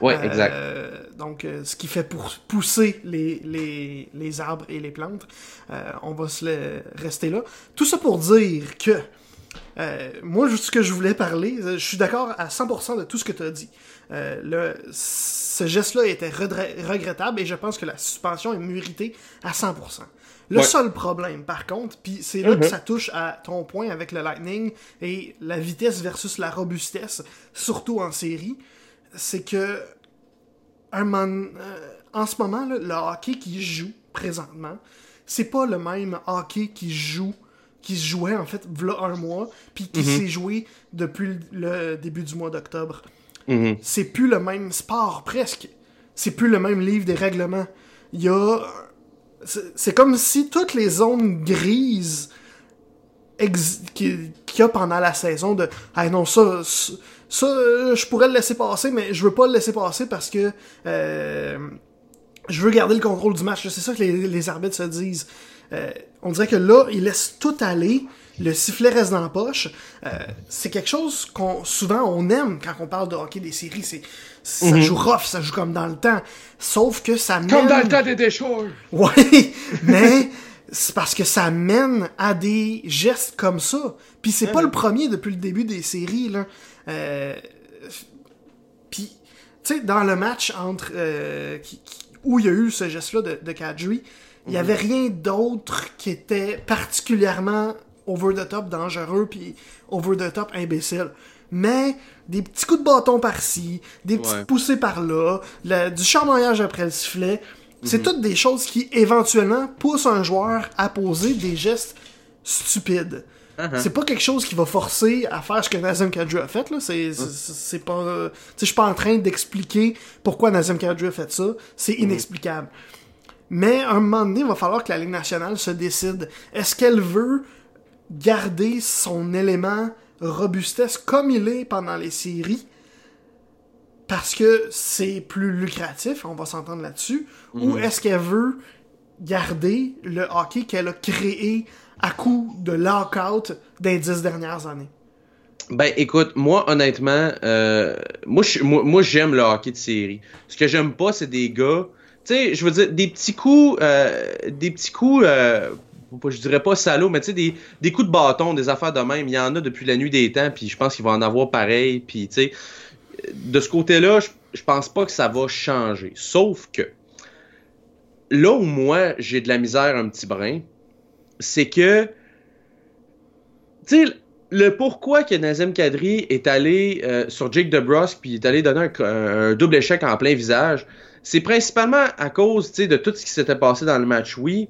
Oui, exact. Euh, donc, euh, ce qui fait pour pousser les, les, les arbres et les plantes. Euh, on va se le rester là. Tout ça pour dire que moi, juste ce que je voulais parler, je suis d'accord à 100% de tout ce que tu as dit. le, ce geste-là était regrettable et je pense que la suspension est méritée à 100%. Le seul problème, par contre, puis c'est là que mm-hmm. ça touche à ton point avec le Lightning et la vitesse versus la robustesse, surtout en série, c'est que un euh, en ce moment, le hockey qui joue présentement, c'est pas le même hockey qui joue qui se jouait en fait v'là un mois, puis qui mhm. s'est joué depuis le début du mois d'octobre. Mhm. C'est plus le même sport presque. C'est plus le même livre des règlements. Il y a c'est comme si toutes les zones grises qu'il y a pendant la saison de ah non ça ça, euh, je pourrais le laisser passer, mais je veux pas le laisser passer parce que euh, je veux garder le contrôle du match. C'est ça que les, arbitres se disent. Euh, on dirait que là, ils laissent tout aller. Le sifflet reste dans la poche. c'est quelque chose qu'on souvent on aime quand on parle de hockey des séries. C'est ça mhm. joue rough, ça joue comme dans le temps. Sauf que ça mène. Comme dans le temps des déchets. Oui, mais c'est parce que ça mène à des gestes comme ça. Puis c'est pas le premier depuis le début des séries là. Euh, puis, tu sais, dans le match entre euh, où il y a eu ce geste-là de, de Kadri, Il y avait rien d'autre qui était particulièrement over the top dangereux puis over the top imbécile. Mais des petits coups de bâton par-ci, des petites Ouais. poussées par-là, du charmaillage après le sifflet, c'est Mhm. toutes des choses qui éventuellement poussent un joueur à poser des gestes stupides. Uh-huh. C'est pas quelque chose qui va forcer à faire ce que Nazem Kadri a fait là. C'est pas. euh, Tu sais, je suis pas en train d'expliquer pourquoi Nazem Kadri a fait ça. C'est inexplicable. Mais à un moment donné, il va falloir que la Ligue nationale se décide. Est-ce qu'elle veut garder son élément robustesse comme il est pendant les séries? Parce que c'est plus lucratif, on va s'entendre là-dessus, ou est-ce qu'elle veut garder le hockey qu'elle a créé à coup de lockout des dix dernières années? Ben écoute, moi honnêtement, euh, moi moi, moi, j'aime le hockey de série. Ce que j'aime pas, c'est des gars, tu sais, je veux dire des petits coups, euh, des petits coups, euh, je dirais pas salaud, mais tu sais des, des coups de bâton, des affaires de même. Il y en a depuis la nuit des temps, puis je pense qu'il va en avoir pareil, puis tu sais, de ce côté-là, je, je pense pas que ça va changer. Sauf que là où moi j'ai de la misère un petit brin, c'est que tu sais, le pourquoi que Nazem Kadri est allé euh, sur Jake DeBrusque puis est allé donner un, un double échec en plein visage, c'est principalement à cause tu sais, de tout ce qui s'était passé dans le match, oui.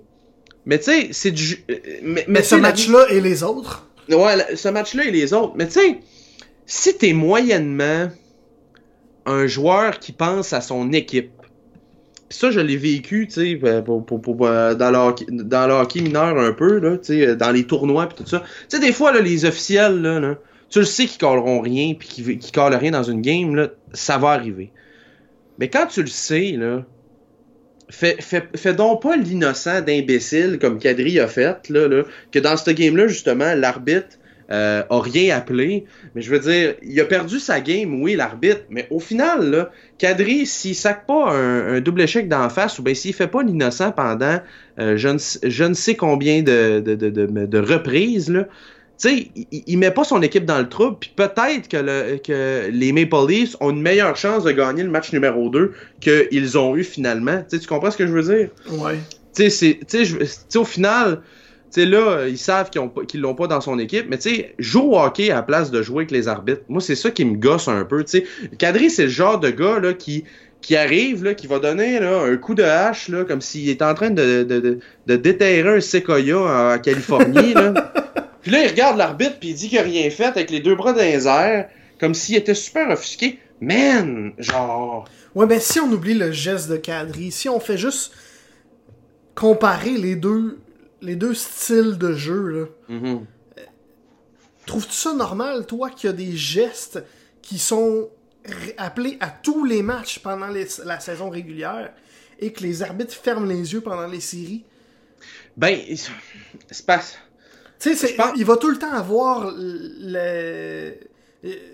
Mais tu sais, c'est du. euh, Mais, Mais tu ce match-là et les autres, Ouais, ce match-là et les autres. Mais tu sais, si t'es moyennement un joueur qui pense à son équipe, ça, je l'ai vécu, tu sais, euh, pour, euh, dans, le hockey, dans mineur un peu, là, tu sais, euh, dans les tournois pis tout ça. Tu sais, des fois, là, les officiels, là, là, tu le sais qu'ils colleront rien pis qu'ils qu'ils collent rien dans une game, là, ça va arriver. Mais quand tu le sais, là, fais, fais, fais donc pas l'innocent d'imbécile comme Kadri a fait, là, là, que dans ce game-là, justement, l'arbitre euh, a rien appelé. Mais je veux dire, il a perdu sa game, oui, l'arbitre, mais au final, là, Kadri, s'il sac pas un, un double échec d'en face, ou bien s'il fait pas l'innocent pendant euh, je, ne, sais- je ne sais combien de, de, de, reprises, là, tu sais, il, il met pas son équipe dans le trouble, puis peut-être que, le, que les Maple Leafs ont une meilleure chance de gagner le match numéro 2 qu'ils ont eu finalement. Tu comprends ce que je veux dire? ouais. tu sais, au final, sais, là, ils savent qu'ils l'ont pas dans son équipe, mais tu sais, joue au hockey à la place de jouer avec les arbitres. Moi, c'est ça qui me gosse un peu, tu sais. Kadri, c'est le genre de gars, là, qui, qui arrive, là, qui va donner, là, un coup de hache, là, comme s'il était en train de, de, de, de déterrer un séquoia en Californie, là. Puis là, il regarde l'arbitre, puis il dit qu'il a rien fait avec les deux bras dans les airs, comme s'il était super offusqué. Man, genre... Ouais, ben si on oublie le geste de Kadri, si on fait juste comparer les deux, les deux styles de jeu, là, mhm. trouves-tu ça normal, toi, qu'il y a des gestes qui sont appelés à tous les matchs pendant les- la saison régulière et que les arbitres ferment les yeux pendant les séries? Ben, c'est pas... Tu sais, pense- il va tout le temps avoir le...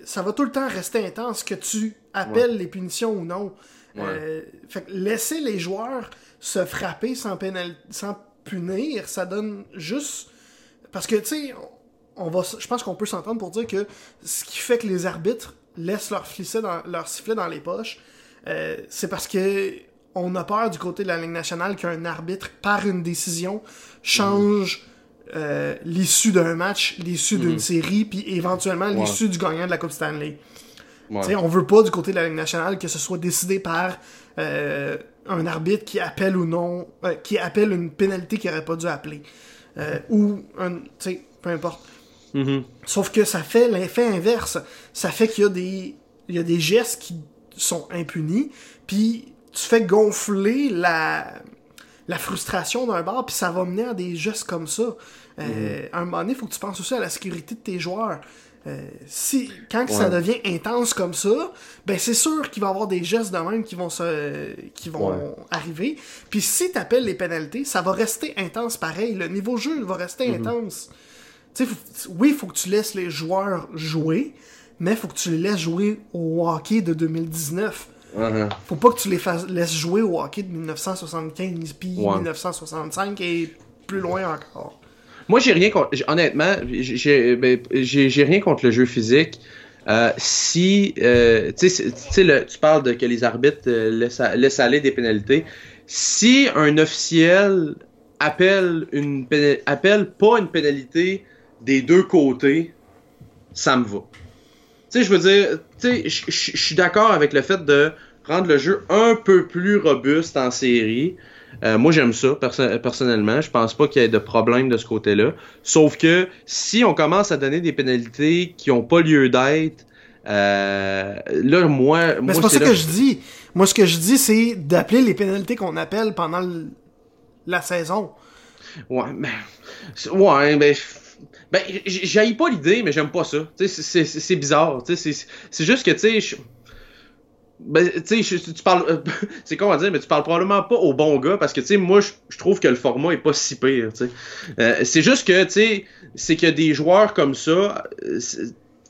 Ça va tout le temps rester intense que tu appelles les punitions ou non. Ouais. Euh, fait que laisser les joueurs se frapper sans, pénal... sans punir, ça donne juste... Parce que, tu sais, on va... je pense qu'on peut s'entendre pour dire que ce qui fait que les arbitres laissent leur, sifflet dans, leur sifflet dans les poches, euh, c'est parce que on a peur du côté de la Ligue nationale qu'un arbitre, par une décision, change euh, l'issue d'un match, l'issue d'une série, puis éventuellement Ouais. l'issue du gagnant de la Coupe Stanley. Ouais. Tu sais, on veut pas du côté de la Ligue nationale que ce soit décidé par euh, un arbitre qui appelle ou non, euh, qui appelle une pénalité qu'il aurait pas dû appeler. Euh, ou un, tu sais, peu importe. Mhm. Sauf que ça fait l'effet inverse. Ça fait qu'il y a des, il y a des gestes qui sont impunis, puis tu fais gonfler la, la frustration d'un bar, puis ça va mener à des gestes comme ça. Euh, À un moment donné, il faut que tu penses aussi à la sécurité de tes joueurs. Euh, si, quand ça devient intense comme ça, ben c'est sûr qu'il va y avoir des gestes de même qui vont se, qui vont Ouais. arriver. Puis si tu appelles les pénalités, ça va rester intense pareil. Le niveau jeu va rester intense. Tu sais, faut- oui, il faut que tu laisses les joueurs jouer, mais faut que tu les laisses jouer au hockey de 2019. Mhm. Faut pas que tu les fasses, laisses jouer au hockey de 1975 puis Ouais. 1965 et plus loin encore. Moi, j'ai rien contre. Honnêtement, ben, j'ai rien contre le jeu physique. Euh, si, euh, tu parles de que les arbitres euh, laissent, aller des pénalités. Si un officiel appelle, une, appelle pas une pénalité des deux côtés, ça me va. Tu sais, je veux dire, je suis d'accord avec le fait de rendre le jeu un peu plus robuste en série. Euh, moi, j'aime ça, personnellement. Je pense pas qu'il y ait de problème de ce côté-là. Sauf que si on commence à donner des pénalités qui ont pas lieu d'être, euh, là, moi. Mais c'est pas ça que je dis. Moi, ce que je dis, c'est d'appeler les pénalités qu'on appelle pendant la saison. Ouais, mais. Ouais, ben. Ben, j'aille pas l'idée, mais j'aime pas ça. C'est bizarre. C'est juste que, tu sais, ben, tu sais, tu parles. Euh, c'est con à dire, mais tu parles probablement pas au bon gars parce que, tu sais, moi, je trouve que le format est pas si pire, tu sais. Euh, c'est juste que, tu sais, c'est que des joueurs comme ça. Euh,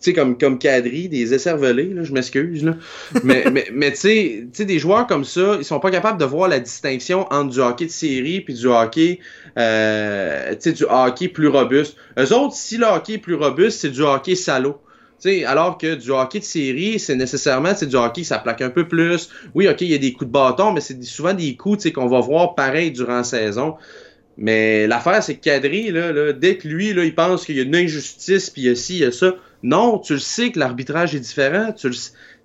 tu sais, comme, comme Cadry, des écervelés, là, je m'excuse, là. mais, mais, mais tu sais, des joueurs comme ça, ils sont pas capables de voir la distinction entre du hockey de série puis du hockey, euh, tu sais, du hockey plus robuste. Eux autres, si le hockey est plus robuste, c'est du hockey salaud. Sais alors que du hockey de série, c'est nécessairement du hockey, ça plaque un peu plus. Oui, ok, il y a des coups de bâton, mais c'est souvent des coups qu'on va voir pareil durant la saison. Mais l'affaire, c'est que Cadry, là, là, dès que lui, là, il pense qu'il y a une injustice, puis il ci, il y a ça, non, tu le sais que l'arbitrage est différent. Tu le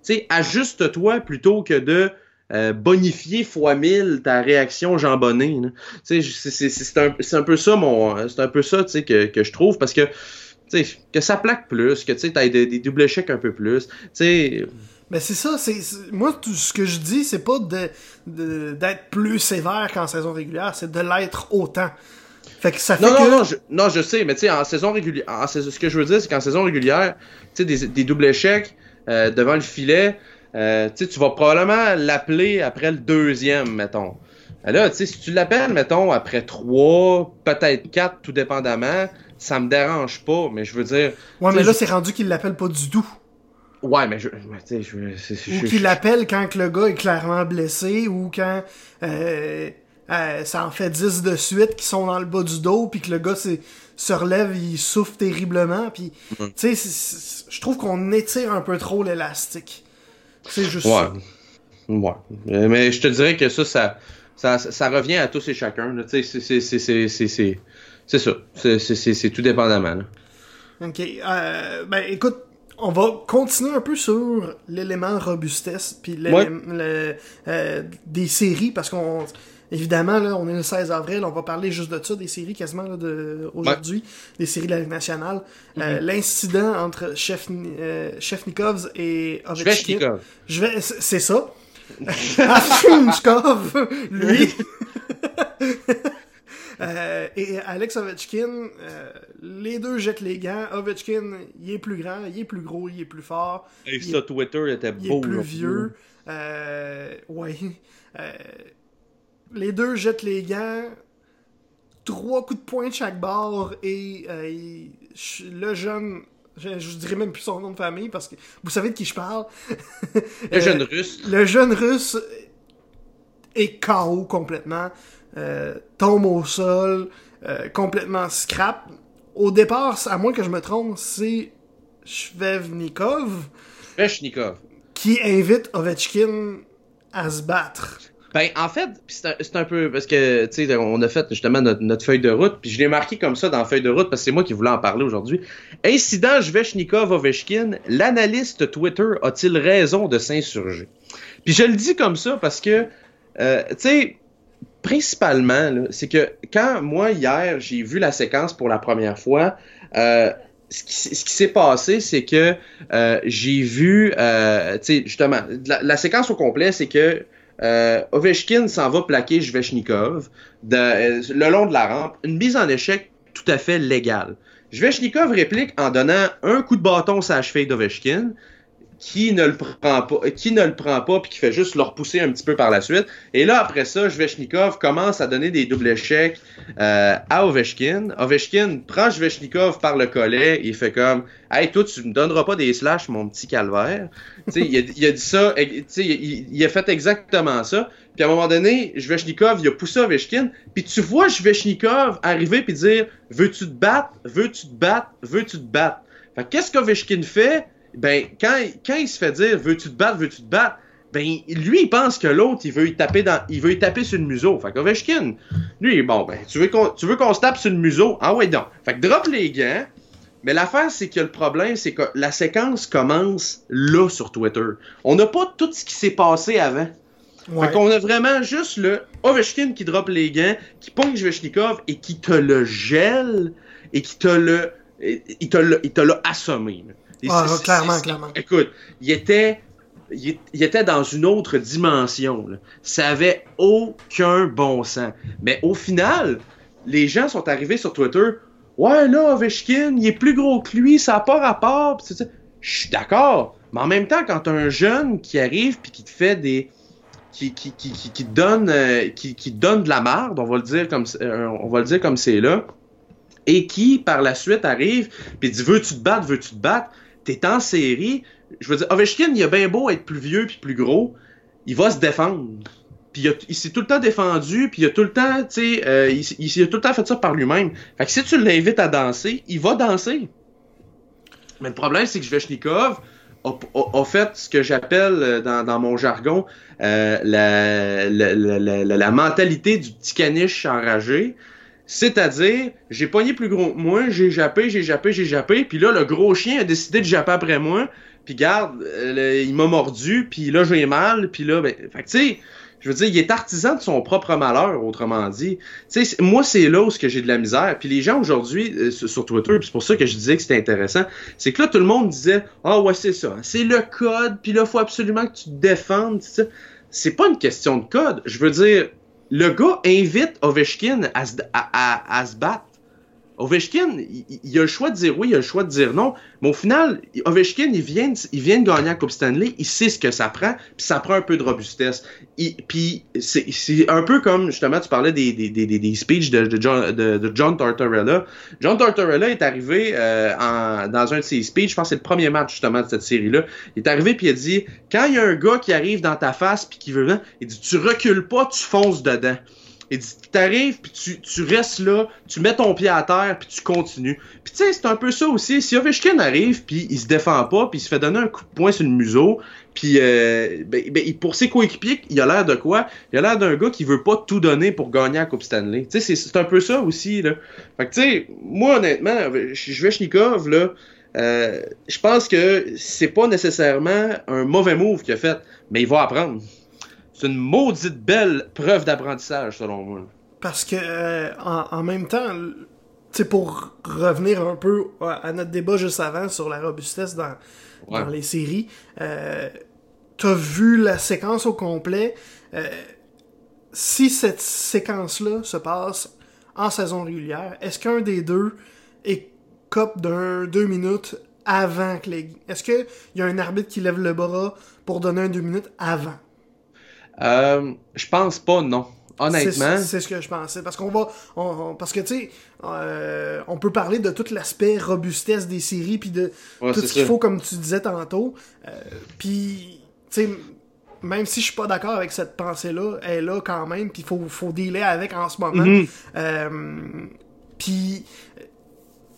sais, ajuste-toi plutôt que de euh, bonifier fois mille ta réaction jambonnée. C'est un, un peu ça mon. C'est un peu ça que, que je trouve parce que que ça plaque plus, que tu as des, des doubles échecs un peu plus. sais ben c'est ça, c'est moi tout ce que je dis, c'est pas de d'être plus sévère qu'en saison régulière, c'est de l'être autant. Fait que ça fait non, que... non, je, non, je sais, mais tu sais, en saison régulière, ce que je veux dire, c'est qu'en saison régulière, tu sais, des, des, doubles échecs euh, devant le filet, euh, tu vas probablement l'appeler après le deuxième, mettons. Ben là, tu sais, si tu l'appelles, mettons, après trois, peut-être quatre, tout dépendamment, ça me dérange pas, mais je veux dire... Ouais, mais là, c'est rendu qu'il l'appelle pas du tout. Ouais, mais je. je, je ou qu'il l'appelle quand le gars est clairement blessé, ou quand euh, euh, ça en fait 10 de suite qui sont dans le bas du dos, puis que le gars se relève, il souffre terriblement, puis mm. tu sais, je trouve qu'on étire un peu trop l'élastique. C'est juste ouais. ça. Ouais. Mais je te dirais que ça, ça, ça, ça revient à tous et chacun. Tu sais, c'est ça. C'est tout dépendamment. Là. Ok. Euh, ben écoute, on va continuer un peu sur l'élément robustesse puis euh, des séries parce qu'on Évidemment, là, on est le 16 avril, on va parler juste de ça, des séries quasiment de, aujourd'hui, des séries de la Ligue nationale. Euh, mhm. L'incident entre Chef, euh, Chefnikovs et Ovechkin. Je vais, c'est ça. Chefnikov, lui. Euh, et Alex Ovechkin, les deux jettent les gants. Ovechkin, il est plus grand, il est plus gros, il est plus fort. Et ça, Twitter était beau. Il est plus vieux. ouais les deux jettent les gants, trois coups de poing de chaque bord et euh, le jeune je, je dirais même plus son nom de famille parce que vous savez de qui je parle. le jeune euh, russe. Le jeune russe est KO complètement, euh, tombe au sol, complètement scrap. Au départ, à moins que je me trompe, c'est Shvevnikov. Shvechnikov. Qui invite Ovechkin à se battre. Ben, en fait, c'est un, peu parce que, tu sais, on a fait justement notre, feuille de route, puis je l'ai marqué comme ça dans la feuille de route parce que c'est moi qui voulais en parler aujourd'hui. Incident Jvechnikov Ovechkin, l'analyste Twitter a-t-il raison de s'insurger? Puis je le dis comme ça parce que, euh, tu sais, principalement, c'est que quand moi, hier, j'ai vu la séquence pour la première fois, euh, ce qui, s'est passé, c'est que euh, j'ai vu, tu sais, justement, la, séquence au complet, c'est que euh, Ovechkin s'en va plaquer Jvechnikov euh, le long de la rampe. Une mise en échec tout à fait légale. Jvechnikov réplique en donnant un coup de bâton sur la cheville d'Ovechkin qui ne le prend pas, qui ne le prend pas puis qui fait juste le repousser un petit peu par la suite. Et là après ça, Jvechnikov commence à donner des doubles échecs euh, à Ovechkin. Ovechkin prend Jvechnikov par le collet, il fait comme "Hey toi tu me donneras pas des slash mon petit calvaire." il, a, il a dit ça, il, il, a fait exactement ça. Puis à un moment donné, Jvechnikov, il a poussé Ovechkin, puis tu vois Jvechnikov arriver puis dire "Veux-tu te battre? Veux-tu te battre? Veux-tu te battre Fait qu'est-ce qu'Ovechkin fait? Ben, quand, quand il se fait dire veux-tu te battre, veux-tu te battre, ben lui il pense que l'autre il veut y taper dans il veut y taper sur le museau. Fait qu'Ovechkin, lui bon ben tu veux qu'on tu veux qu'on se tape sur le museau? Ah ouais donc. Fait que drop les gants. Mais l'affaire c'est que le problème c'est que la séquence commence là sur Twitter. On n'a pas tout ce qui s'est passé avant. Ouais. Fait qu'on a vraiment juste le Ovechkin qui drop les gants, qui pogne Svechnikov et qui te le gèle et qui te le il te l'a il te l'a assommé. là. Ah, clairement. Écoute, il était il, il était dans une autre dimension. là. Ça avait aucun bon sens. Mais au final, les gens sont arrivés sur Twitter. Ouais, là, Ovechkin, il est plus gros que lui, ça n'a pas rapport. Je suis d'accord. Mais en même temps, quand t'as un jeune qui arrive puis qui te fait des. qui, qui, qui, donne, euh, qui, qui te donne de la marde, on va le dire comme, euh, on va le dire comme c'est là, et qui, par la suite, arrive puis dit Veux-tu te battre, veux-tu te battre T'es en série. Je veux dire, Ovechkin, il a bien beau être plus vieux puis plus gros, il va se défendre. Puis il, s'est tout le temps défendu, puis il a tout le temps, tu sais, euh, il, il, il a tout le temps fait ça par lui-même. Fait que si tu l'invites à danser, il va danser. Mais le problème, c'est que Svechnikov a, fait ce que j'appelle euh, dans, mon jargon euh, la mentalité du petit caniche enragé. C'est-à-dire, j'ai pogné plus gros que moi, j'ai jappé, j'ai jappé, j'ai jappé, puis là, le gros chien a décidé de japper après moi, puis garde, euh, il m'a mordu, puis là, j'ai mal, puis là, ben, fait tu sais, je veux dire, il est artisan de son propre malheur, autrement dit. Tu sais, moi, c'est là où ce que j'ai de la misère. Puis les gens aujourd'hui, euh, sur, Twitter, c'est pour ça que je disais que c'était intéressant, c'est que là, tout le monde disait, ah ouais, c'est ça, c'est le code, puis là, faut absolument que tu te défendes, tu sais. C'est pas une question de code. Je veux dire, le gars invite Ovechkin à se, à, se battre. Ovechkin, il, il- a le choix de dire oui, il a le choix de dire non, mais au final, Ovechkin, il vient, de- il vient de gagner la Coupe Stanley, il sait ce que ça prend, puis ça prend un peu de robustesse. Puis c'est un peu comme, justement, tu parlais des, des, des, des- speeches de, de, John, de, John Tortorella. John Tortorella est arrivé euh, en- dans un de ses speeches, je pense que c'est le premier match, justement, de cette série-là. Il est arrivé, puis il a dit, quand il y a un gars qui arrive dans ta face, puis qui veut, il dit, tu recules pas, tu fonces dedans. Il dit, t'arrives, puis tu, tu restes là, tu mets ton pied à terre, puis tu continues. Puis tu sais, c'est un peu ça aussi. Si Ovechkin arrive, puis il se défend pas, puis il se fait donner un coup de poing sur le museau, puis euh, ben, ben, pour ses coéquipiers, il a l'air de quoi? Il a l'air d'un gars qui veut pas tout donner pour gagner la Coupe Stanley. Tu sais, c'est- un peu ça aussi, là. Fait que tu sais, moi, honnêtement, Svechnikov, là, euh, je pense que c'est pas nécessairement un mauvais move qu'il a fait, mais il va apprendre. C'est une maudite belle preuve d'apprentissage, selon moi. Parce que, euh, en, en même temps, tu pour revenir un peu à notre débat juste avant sur la robustesse dans, Ouais. dans les séries, euh, t'as vu la séquence au complet. euh, si cette séquence-là se passe en saison régulière, est-ce qu'un des deux est cop d'un deux minutes avant que les... Est-ce qu'il y a un arbitre qui lève le bras pour donner un deux minutes avant? Euh, je pense pas, non. Honnêtement. C'est ce que je pensais. Parce qu'on va. on- on- parce que, tu sais, euh, on peut parler de tout l'aspect robustesse des séries, puis de Ouais, tout ce qu'il faut, comme tu disais tantôt. Euh, puis, tu sais, même si je suis pas d'accord avec cette pensée-là, elle est là quand même, puis il faut, faut dealer avec en ce moment. Mhm. Euh, puis,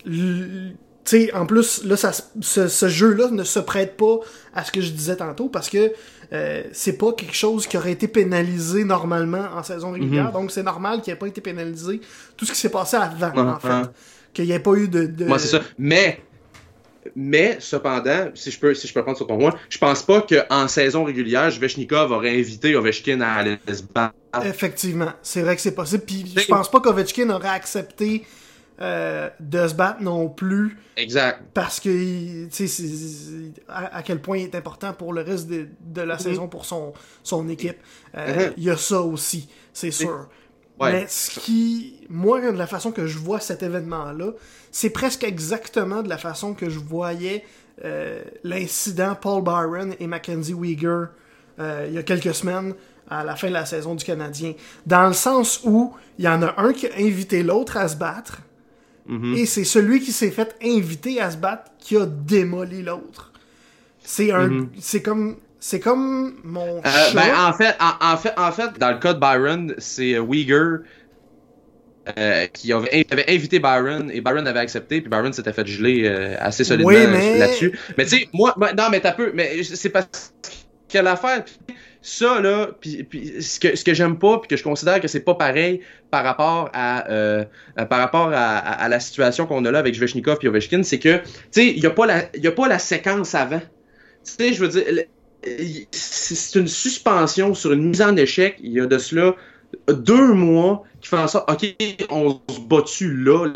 tu sais, en plus, là, ça, ce jeu-là ne se prête pas à ce que je disais tantôt parce que euh, c'est pas quelque chose qui aurait été pénalisé normalement en saison régulière. Donc, c'est normal qu'il ait pas été pénalisé tout ce qui s'est passé avant, en Mhm. fait. Qu'il n'y ait pas eu de. de... Moi, c'est ça. Mais, mais, cependant, si je peux, si je peux prendre sur ton point, je pense pas qu'en saison régulière, Svechnikov aurait invité Ovechkin à aller se battre. Effectivement, c'est vrai que c'est possible. Puis, je pense pas qu'Ovechkin aurait accepté euh, de se battre non plus. Exact. parce que tu sais à, à quel point il est important pour le reste de, de la saison pour son, son équipe. Euh, Mhm. Il y a ça aussi, c'est sûr. Ouais. Mais ce qui, moi, de la façon que je vois cet événement-là, c'est presque exactement de la façon que je voyais euh, l'incident Paul Byron et Mackenzie Weegar il y a quelques semaines à la fin de la saison du Canadien. Dans le sens où il y en a un qui a invité l'autre à se battre, Mhm. et c'est celui qui s'est fait inviter à se battre qui a démoli l'autre. C'est un, Mhm. c'est comme, c'est comme mon Euh, chat. ben, en fait, en, en fait, en fait, dans le cas de Byron, c'est euh, Uyghur euh, qui avait, avait invité Byron et Byron avait accepté, puis Byron s'était fait geler euh, assez solidement Oui, mais- là-dessus. Mais tu sais, moi, moi- non, mais t'as peu, mais c'est parce que l'affaire, ça, là, puis, ce que, ce que j'aime pas, puis que je considère que c'est pas pareil par rapport à, euh, par rapport à, la situation qu'on a là avec Zvechnikov et Ovechkin, c'est que, tu sais, il n'y a, pas la, y a pas la séquence avant. Tu sais, je veux dire, c'est une suspension sur une mise en échec, il y a de cela deux mois qui font ça, OK, on se bat-tu là,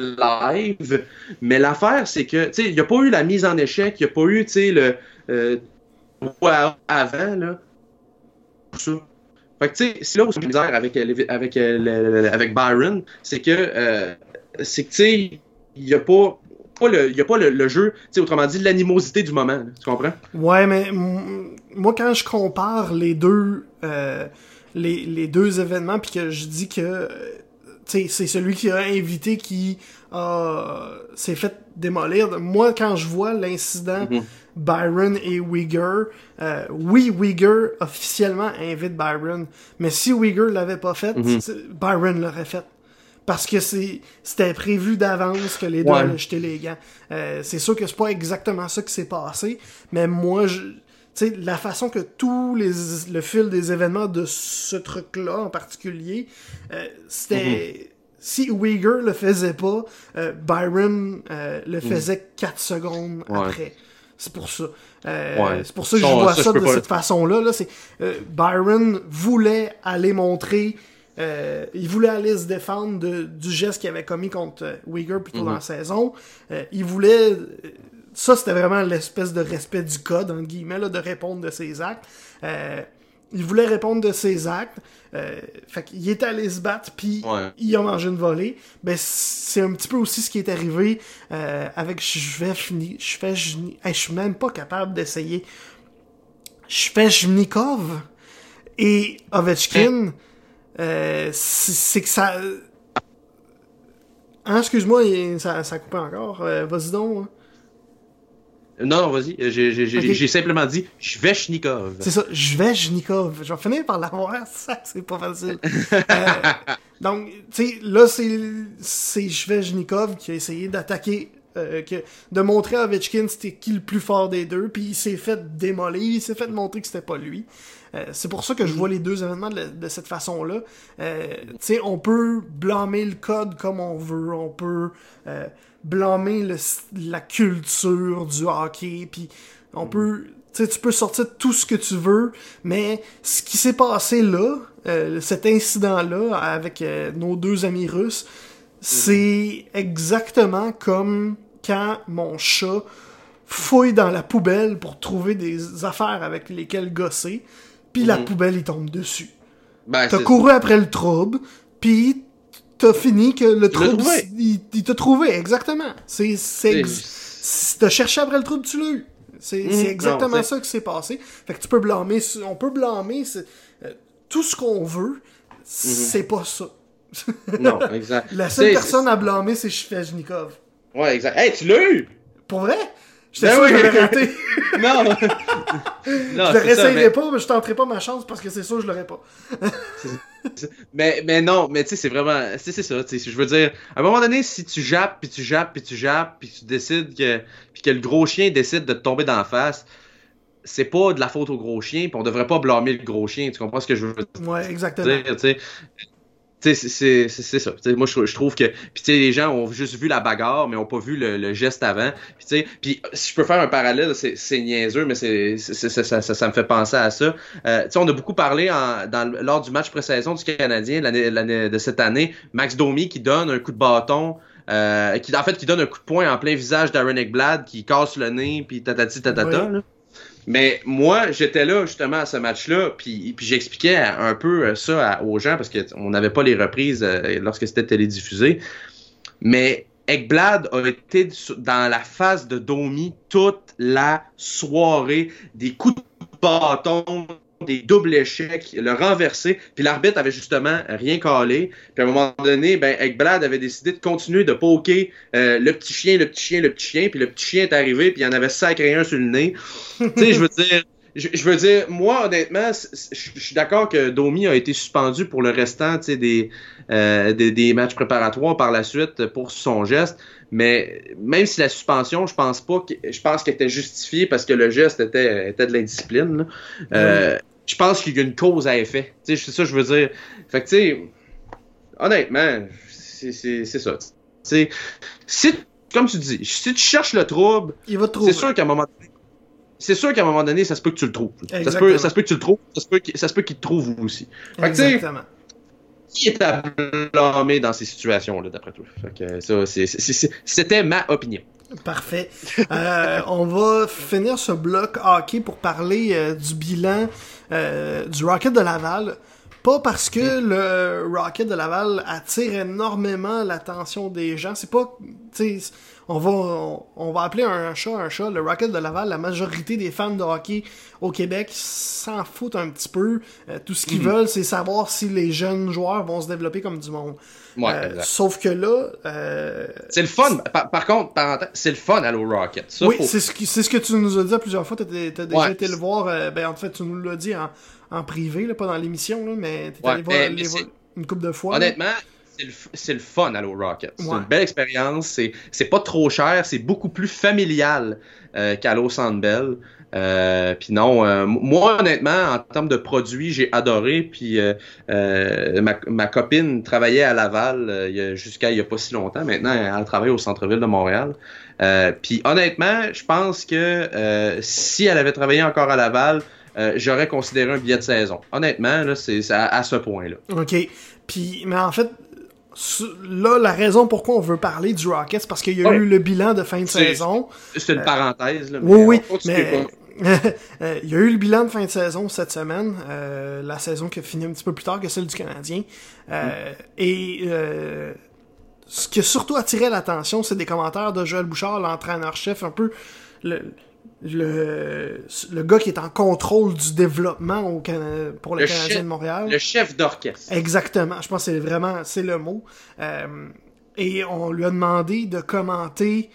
live, mais l'affaire, c'est que, tu sais, il n'y a pas eu la mise en échec, il n'y a pas eu, tu sais, le... Euh, avant, là, ça. Fait que, tu sais, c'est là où j'ai misère avec, avec, avec Byron, c'est que, euh, c'est que, tu sais, il n'y a pas il n'y a pas le, le jeu, autrement dit, l'animosité du moment. tu comprends? Ouais, mais moi, quand je compare les deux, euh, les, les, deux événements, puis que je dis que c'est celui qui a invité qui s'est fait démolir. Moi, quand je vois l'incident mm-hmm. Byron et Uyghur, euh, oui, Uyghur officiellement invite Byron, mais si Uyghur l'avait pas fait, mm-hmm. Byron l'aurait fait parce que c'était prévu d'avance que les deux allaient jeter les gants. Euh, c'est sûr que c'est pas exactement ça qui s'est passé, mais moi, je, la façon que tout les, le fil des événements de ce truc-là en particulier, euh, c'était. Mm-hmm. Si Uyghur le faisait pas, euh, Byron le mm. faisait 4 secondes après. C'est pour ça. C'est pour ça que je vois ça, de cette façon-là. Là, Byron voulait aller montrer euh, il voulait aller se défendre du geste qu'il avait commis contre euh, Uyghur plutôt dans la mhm. saison. Euh, il voulait. Ça, c'était vraiment l'espèce de respect du code, entre guillemets, de répondre de ses actes. il voulait répondre de ses actes. Fait qu'il est allé se battre, puis il a mangé une volée. Ben, c'est un petit peu aussi ce qui est arrivé avec Je vais finir. Je fais. Je suis même pas capable d'essayer. Je fais Jmnikov et Ovechkin. Euh, c'est que ça. Hein, excuse-moi, ça, ça a coupé encore. Euh, vas-y donc. Hein. Non, non, vas-y. J'ai simplement dit Jvechnikov. C'est ça, Jvechnikov. Je vais finir par l'avoir, ça, c'est pas facile. euh, donc, tu sais, là, c'est Jvechnikov qui a essayé d'attaquer, euh, de montrer à Ovechkin c'était qui le plus fort des deux, puis il s'est fait démolir, il s'est fait montrer que c'était pas lui. Euh, c'est pour ça que je vois les deux événements de, cette façon-là. Euh, tu sais, on peut blâmer le code comme on veut, on peut euh, blâmer la culture du hockey, puis on peut... Tu tu peux sortir tout ce que tu veux, mais ce qui s'est passé là, cet incident-là avec nos deux amis russes, c'est exactement comme quand mon chat fouille dans la poubelle pour trouver des affaires avec lesquelles gosser puis la mhm. poubelle, il tombe dessus. Ben, t'as couru après le trouble, puis t'as fini que le trouble, il, t'a trouvé, exactement. C'est, c'est, t'as cherché après le trouble, tu l'as eu. C'est, mhm. exactement ça qui s'est passé. Fait que tu peux blâmer, on peut blâmer euh, tout ce qu'on veut, mhm. c'est pas ça. non, exact. La seule personne à blâmer, c'est Shvejnikov. Ouais, exact. Hey, tu l'as eu! Pour vrai? J'étais ben je raté. non. non. Je le réessayerai pas, mais je tenterai pas ma chance parce que c'est sûr que je l'aurais pas. mais, mais non, mais tu sais, c'est vraiment. C'est ça, Je veux dire, à un moment donné, si tu jappes, puis tu jappes, puis tu jappes, puis tu décides que. Puis que le gros chien décide de te tomber dans la face, c'est pas de la faute au gros chien, puis on devrait pas blâmer le gros chien. Tu comprends ce que je veux dire? Ouais, exactement. C'est ça. moi, je, trouve que. Puis, les gens ont juste vu la bagarre, mais ont pas vu le, geste avant. Puis, puis, si je peux faire un parallèle, c'est niaiseux, mais c'est ça, ça, me fait penser à ça. Euh, on a beaucoup parlé en, dans, lors du match pré-saison du Canadien l'année de cette année. Max Domi qui donne un coup de bâton. Euh, qui, en fait, qui donne un coup de poing en plein visage d'Aaron Ekblad, qui casse le nez, puis tatati tatata. Là. Mais moi, j'étais là justement à ce match-là, puis, puis j'expliquais un peu ça aux gens parce qu'on n'avait pas les reprises euh, lorsque c'était télédiffusé. Mais Ekblad a été dans la phase de Domi toute la soirée, des coups de bâton, des doubles échecs, le renverser, puis l'arbitre avait justement rien calé. Puis à un moment donné, ben Ekblad avait décidé de continuer de poker euh, le petit chien, le petit chien, le petit chien, puis le petit chien est arrivé, puis il y en avait sacré un sur le nez. tu sais, je veux dire, je, veux dire, moi, honnêtement, je suis d'accord que Domi a été suspendu pour le restant des, euh, des, des, matchs préparatoires par la suite pour son geste. Mais même si la suspension, je pense pas que je pense qu'elle était justifiée parce que le geste était, était de l'indiscipline. Euh, je pense qu'il y a une cause à effet. C'est ça que je veux dire. Fait que, tu sais, honnêtement, c'est ça. T'sais, si, comme tu dis, si tu cherches le trouble, c'est sûr qu'à un moment donné, c'est sûr qu'à un moment donné, ça se peut que tu le trouves. Ça se, peut, ça se peut que tu le trouves, ça se peut, qu'il te trouve aussi. Fait Exactement. Qui est à blâmer dans ces situations-là, d'après toi? C'était ma opinion. Parfait. Euh, on va finir ce bloc hockey pour parler euh, du bilan euh, du Rocket de Laval. Pas parce que mm. le Rocket de Laval attire énormément l'attention des gens. C'est pas, on va, on, va appeler un chat un chat. Le Rocket de Laval, la majorité des fans de hockey au Québec s'en foutent un petit peu. Euh, tout ce qu'ils mm. veulent, c'est savoir si les jeunes joueurs vont se développer comme du monde. Euh, sauf que là, euh, c'est le fun. Par, contre, c'est le fun à l'eau Rocket. oui, c'est ce, ce, que tu nous as dit plusieurs fois. Tu as, déjà été le voir. ben en fait, tu nous l'as dit en en privé, là, pas dans l'émission, mais t'es allé voir, une couple de fois. Honnêtement, c'est le, fun Halo Rocket. C'est une belle expérience. C'est pas trop cher. C'est beaucoup plus familial euh, qu'Halo Sandbell. Euh, puis non, euh, moi honnêtement, en termes de produits, j'ai adoré. Puis ma, ma, copine travaillait à Laval jusqu'à il y a pas si longtemps. Maintenant, elle travaille au centre-ville de Montréal. puis honnêtement, je pense que si elle avait travaillé encore à Laval, euh, j'aurais considéré un billet de saison. Honnêtement, c'est à, ce point-là. OK. Puis, mais en fait, là, la raison pourquoi on veut parler du Rocket, c'est parce qu'il y a eu le bilan de fin de saison. C'est une euh, parenthèse. Là, oui, oui. Mais, euh, il y a eu le bilan de fin de saison cette semaine, la saison qui a fini un petit peu plus tard que celle du Canadien. Mm. Et ce qui a surtout attiré l'attention, c'est des commentaires de Joël Bouchard, l'entraîneur-chef, un peu le, le, le gars qui est en contrôle du développement au pour le, Canadien de Montréal. Le chef d'orchestre. Exactement. Je pense que c'est vraiment c'est le mot. Euh, et on lui a demandé de commenter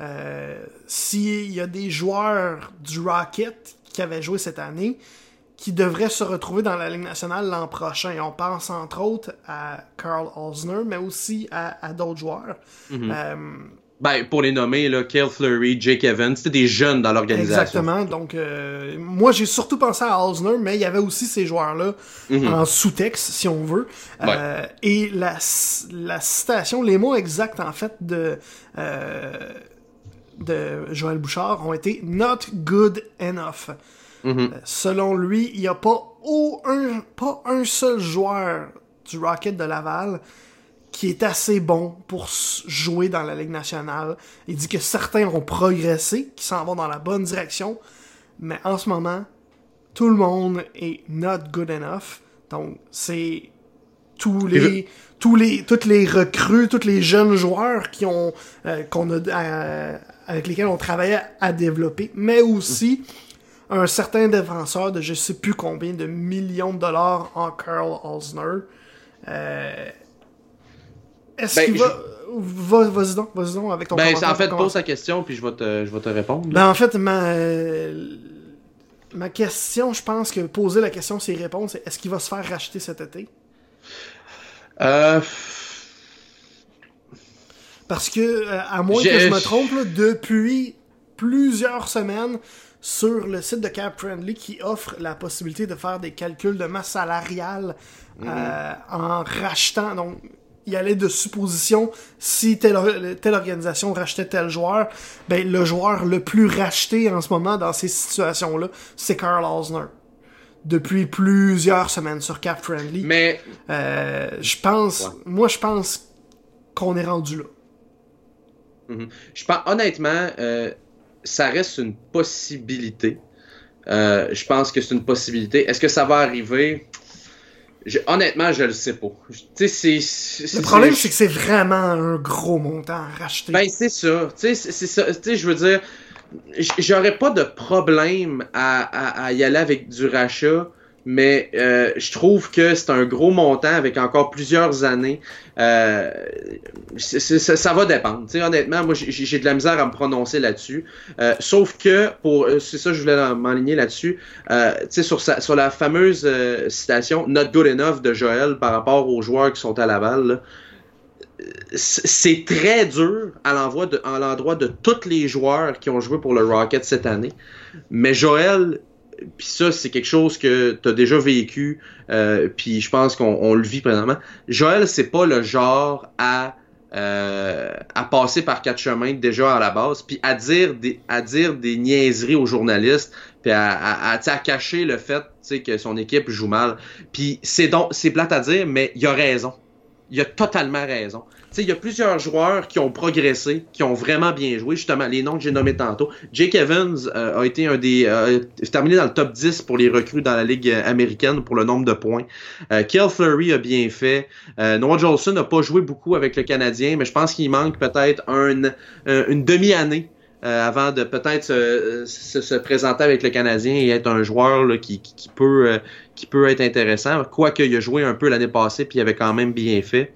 euh, s'il y a des joueurs du Rocket qui avaient joué cette année qui devraient se retrouver dans la Ligue nationale l'an prochain. on pense entre autres à Carl Osner, mais aussi à, d'autres joueurs. Mm-hmm. euh, ben, pour les nommer, là, Kale Fleury, Jake Evans, c'était des jeunes dans l'organisation. Exactement. Donc, euh, moi, j'ai surtout pensé à Osner, mais il y avait aussi ces joueurs-là mhm. en sous-texte, si on veut. Euh, et la, la citation, les mots exacts, en fait, de, euh, de Joël Bouchard ont été « not good enough mhm. Selon lui, il n'y a pas, un, pas un seul joueur du Rocket de Laval qui est assez bon pour jouer dans la Ligue nationale. Il dit que certains ont progressé, qui s'en vont dans la bonne direction, mais en ce moment, tout le monde est not good enough. Donc, c'est tous les, tous les, toutes les recrues, tous les jeunes joueurs qui ont, euh, qu'on a, euh, avec lesquels on travaillait à développer, mais aussi un certain défenseur de je sais plus combien de millions de dollars en Carl Osner. Euh, est-ce ben, qu'il va. Vas-y donc, vas-y donc avec ton Ben, en fait, pose ta question, puis je vais te, je vais te répondre. Ben, en fait, ma. Ma question, je pense que poser la question, c'est répondre, c'est est-ce qu'il va se faire racheter cet été? Euh. Parce que, euh, à moins que je me trompe, depuis plusieurs semaines, sur le site de Cap Friendly qui offre la possibilité de faire des calculs de masse salariale mm-hmm. euh, en rachetant. Donc, il allait de supposition si telle, telle organisation rachetait tel joueur, ben le joueur le plus racheté en ce moment dans ces situations-là, c'est Carl Osner. Depuis plusieurs semaines sur Cap Friendly. Mais euh, je pense, moi je pense qu'on est rendu là. Mm-hmm. Je pense honnêtement, euh, ça reste une possibilité. Euh, je pense que c'est une possibilité. Est-ce que ça va arriver? Honnêtement, je le sais pas. le problème, c'est que c'est vraiment un gros montant à racheter. Ben, c'est ça. C'est ça. je veux dire, j'aurais pas de problème à, à, y aller avec du rachat mais euh, je trouve que c'est un gros montant avec encore plusieurs années. Euh, ça va dépendre. honnêtement, moi j'ai de la misère à me prononcer là-dessus. Euh, sauf que pour c'est ça je voulais m'enligner là-dessus. sur sur la fameuse citation Not good enough de Joël par rapport aux joueurs qui sont à Laval. c'est très dur à l'endroit de, de tous les joueurs qui ont joué pour le Rocket cette année. Mais Joël puis ça, c'est quelque chose que tu as déjà vécu, euh, puis je pense qu'on le vit présentement. Joël, c'est pas le genre à euh, à passer par quatre chemins déjà à la base, puis à dire des à dire des niaiseries aux journalistes, puis à, à, cacher le fait que son équipe joue mal. Puis c'est donc c'est plate à dire, mais il a raison. Il a totalement raison il y a plusieurs joueurs qui ont progressé, qui ont vraiment bien joué. Justement, les noms que j'ai nommés tantôt. Jake Evans euh, a été un des. Euh, terminé dans le top 10 pour les recrues dans la Ligue américaine pour le nombre de points. Euh, Kel Fleury a bien fait. Euh, Noah Jolson n'a pas joué beaucoup avec le Canadien, mais je pense qu'il manque peut-être un, une demi-année avant de peut-être se, se, présenter avec le Canadien et être un joueur qui, peut, qui peut être intéressant. Quoique il a joué un peu l'année passée puis il avait quand même bien fait.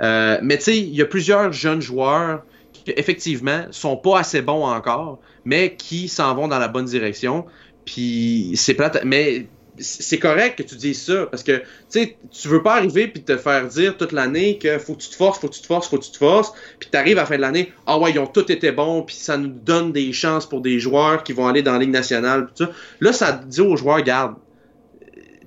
Euh, mais tu sais, il y a plusieurs jeunes joueurs qui, effectivement, sont pas assez bons encore, mais qui s'en vont dans la bonne direction. Puis c'est plate, mais c'est correct que tu dises ça parce que tu tu veux pas arriver puis te faire dire toute l'année que faut que tu te forces, faut que tu te forces, faut que tu te forces, puis tu arrives à la fin de l'année, ah ouais, ils ont tous été bons puis ça nous donne des chances pour des joueurs qui vont aller dans la Ligue nationale tout ça. Là ça dit aux joueurs garde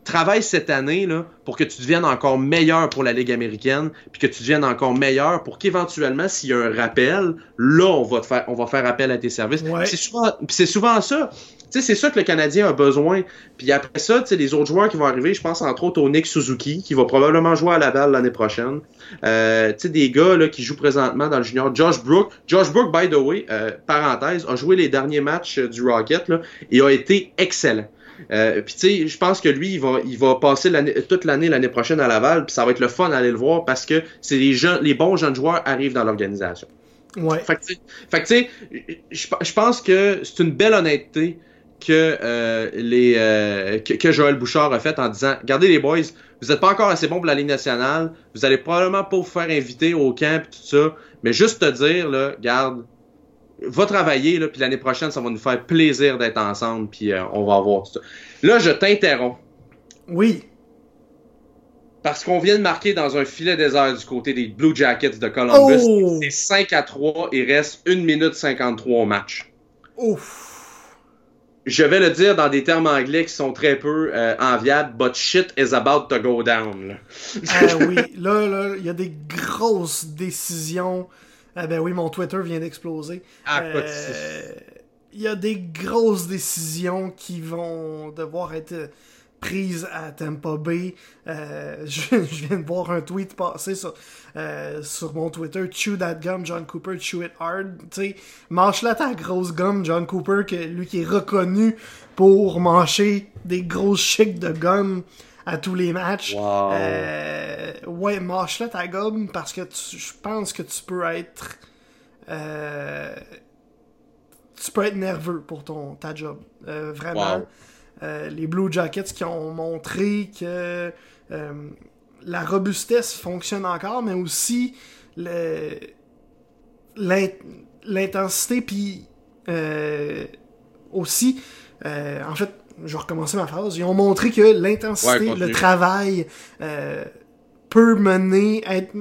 travaille cette année là, pour que tu deviennes encore meilleur pour la Ligue américaine, puis que tu deviennes encore meilleur pour qu'éventuellement, s'il y a un rappel, là, on va, te faire, on va faire appel à tes services. C'est souvent, souvent ça. C'est ça que le Canadien a besoin. Puis après ça, les autres joueurs qui vont arriver, je pense entre autres au Nick Suzuki, qui va probablement jouer à la balle l'année prochaine. Euh, des gars là, qui jouent présentement dans le junior. Josh Brook. Josh Brook, by the way, euh, parenthèse, a joué les derniers matchs euh, du Rocket là, et a été excellent. Euh, puis tu sais, je pense que lui, il va, il va passer toute l'année l'année prochaine à Laval, puis ça va être le fun d'aller le voir parce que c'est les jeunes, les bons jeunes joueurs arrivent dans l'organisation. Ouais. Fait que tu sais, je pense que c'est une belle honnêteté que euh, les euh, que, Joël Bouchard a fait en disant regardez les boys, vous n'êtes pas encore assez bon pour la Ligue nationale, vous allez probablement pas vous faire inviter au camp et tout ça, mais juste te dire là, garde, va travailler, là, puis l'année prochaine, ça va nous faire plaisir d'être ensemble, puis euh, on va voir tout ça. Là, je t'interromps. Oui. Parce qu'on vient de marquer dans un filet désert du côté des Blue Jackets de Columbus. Oh! C'est 5 à 3, il reste 1 minute 53 au match. Ouf. Je vais le dire dans des termes anglais qui sont très peu euh, enviables, but shit is about to go down. Là. Ah oui, là, là, il y a des grosses décisions ah ben oui, mon Twitter vient d'exploser. Ah, euh, Il y a des grosses décisions qui vont devoir être prises à Tampa Bay. Euh, je, viens de voir un tweet passer sur, euh, sur mon Twitter. Chew that gum, John Cooper, chew it hard. Sais, ta grosse gomme, John Cooper, que lui qui est reconnu pour mâcher des grosses chics de gomme à tous les matchs. Euh, ouais, mâche-la ta gomme parce que je pense que tu peux être. Tu peux être nerveux pour ton ta job. Euh, les Blue Jackets qui ont montré que la robustesse fonctionne encore, mais aussi l'intensité, puis aussi, en fait, je vais recommencer ma phrase, ils ont montré que l'intensité, le travail euh, peut mener, être,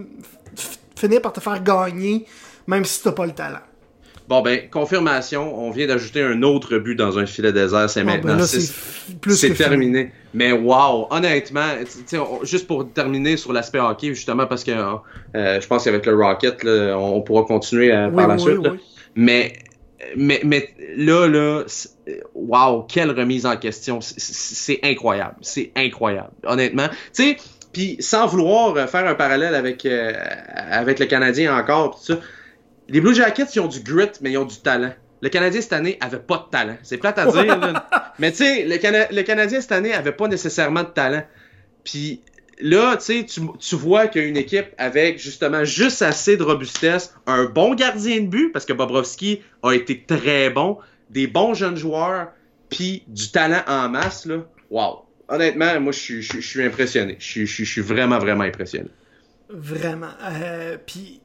finir par te faire gagner, même si t'as pas le talent. Bon, ben, confirmation, on vient d'ajouter un autre but dans un filet désert, c'est ben maintenant. c'est terminé. Mais wow, honnêtement, juste pour terminer sur l'aspect hockey, justement, parce que euh, je pense qu'avec le Rocket, on, pourra continuer euh, par la suite. Mais mais, mais là, là, wow, quelle remise en question. C'est incroyable. C'est incroyable. Honnêtement. Tu sais, puis sans vouloir euh, faire un parallèle avec, euh, avec le Canadien encore, tout ça, les Blue Jackets, ils ont du grit, mais ils ont du talent. Le Canadien cette année avait pas de talent. C'est plate à dire, mais tu sais, le, le Canadien cette année avait pas nécessairement de talent. Puis là, tu, tu vois qu'il y a une équipe avec justement juste assez de robustesse, un bon gardien de but, parce que Bobrovski a été très bon, des bons jeunes joueurs, puis du talent en masse, là. Wow. Honnêtement, moi, je suis impressionné. Je suis vraiment, vraiment impressionné. Vraiment. Euh, puis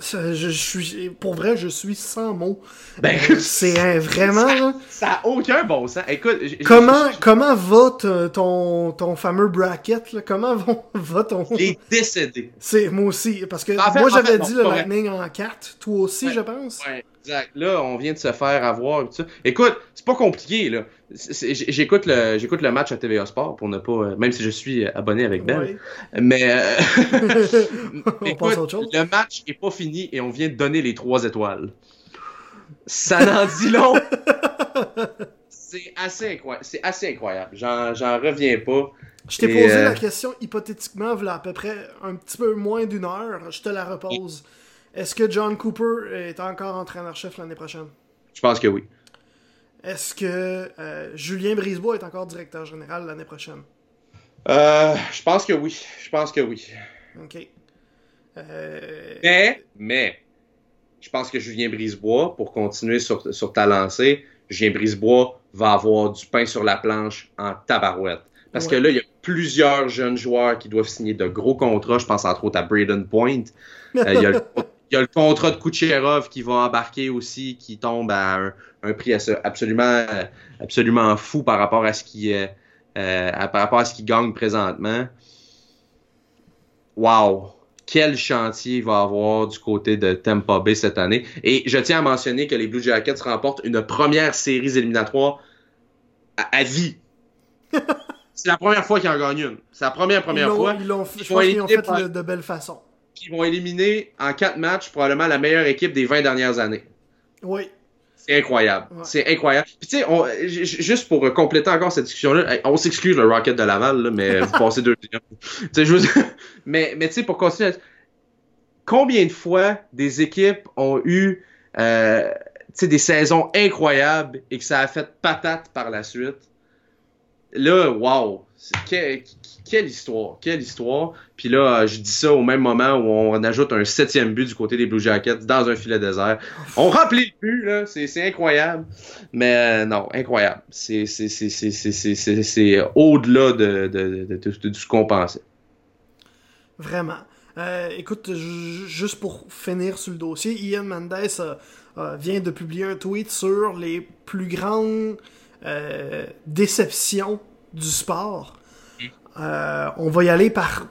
je, suis, pour vrai, je suis sans mots. Ben, euh, c'est vraiment. Ça, n'a aucun bon sens. Écoute, comment, comment va ton, ton fameux bracket là? Comment va, ton. Il est décédé. C'est moi aussi, parce que moi j'avais dit le Lightning en 4, toi aussi, je pense. Ouais. Exact. Là, on vient de se faire avoir. Tout ça. Écoute, c'est pas compliqué, là. J'écoute le, j'écoute le match à TVA Sport pour ne pas. euh, Même si je suis abonné avec Ben. Mais. euh, On écoute, autre chose. le match est pas fini et on vient de donner les trois étoiles. Ça n'en dit long. C'est assez incroyable. C'est assez incroyable. J'en, j'en reviens pas. Je t'ai posé euh, la question hypothétiquement, voilà à peu près un petit peu moins d'une heure. Je te la repose. Est-ce que John Cooper est encore entraîneur-chef l'année prochaine? Je pense que oui. Est-ce que euh, Julien Brisebois est encore directeur général l'année prochaine? Euh, je pense que oui. Je pense que oui. OK. Euh, Mais, mais, je pense que Julien Brisebois, pour continuer sur, sur ta lancée, Julien Brisebois va avoir du pain sur la planche en tabarouette. Parce que là, il y a plusieurs jeunes joueurs qui doivent signer de gros contrats. Je pense entre autres à Braden Point. Il, y a le, il y a le contrat de Kucherov qui va embarquer aussi, qui tombe à un, un prix absolument, absolument fou par rapport à ce qui est, euh, à- par rapport à ce qu'il gagne présentement. Wow! Quel chantier il va avoir du côté de Tampa Bay cette année. Et je tiens à mentionner que les Blue Jackets remportent une première série éliminatoire à, à vie. C'est la première fois qu'ils en gagnent une. C'est la première ils première fois. ils l'ont- Ils fait par- le- de belle façon. Ils vont éliminer en quatre matchs probablement la meilleure équipe des 20 dernières années. Oui. C'est incroyable. Ouais. C'est incroyable. Puis tu sais, juste pour euh, compléter encore cette discussion-là, on s'excuse le Rocket de Laval, là, mais vous passez deux millions. Tu sais, mais, mais tu sais, pour continuer, combien de fois des équipes ont eu euh, des saisons incroyables et que ça a fait patate par la suite? Là, wow! Quelle histoire, quelle histoire. Puis là, je dis ça au même moment où on ajoute un septième but du côté des Blue Jackets dans un filet désert. On remplit le but, là, c'est incroyable. Mais euh, non, incroyable. C'est au-delà de, de, de, ce qu'on pensait. Vraiment. Euh, écoute, ju- juste pour finir sur le dossier, Ian Mendes euh, vient de publier un tweet sur les plus grandes déceptions du sport. Euh, on va y aller par,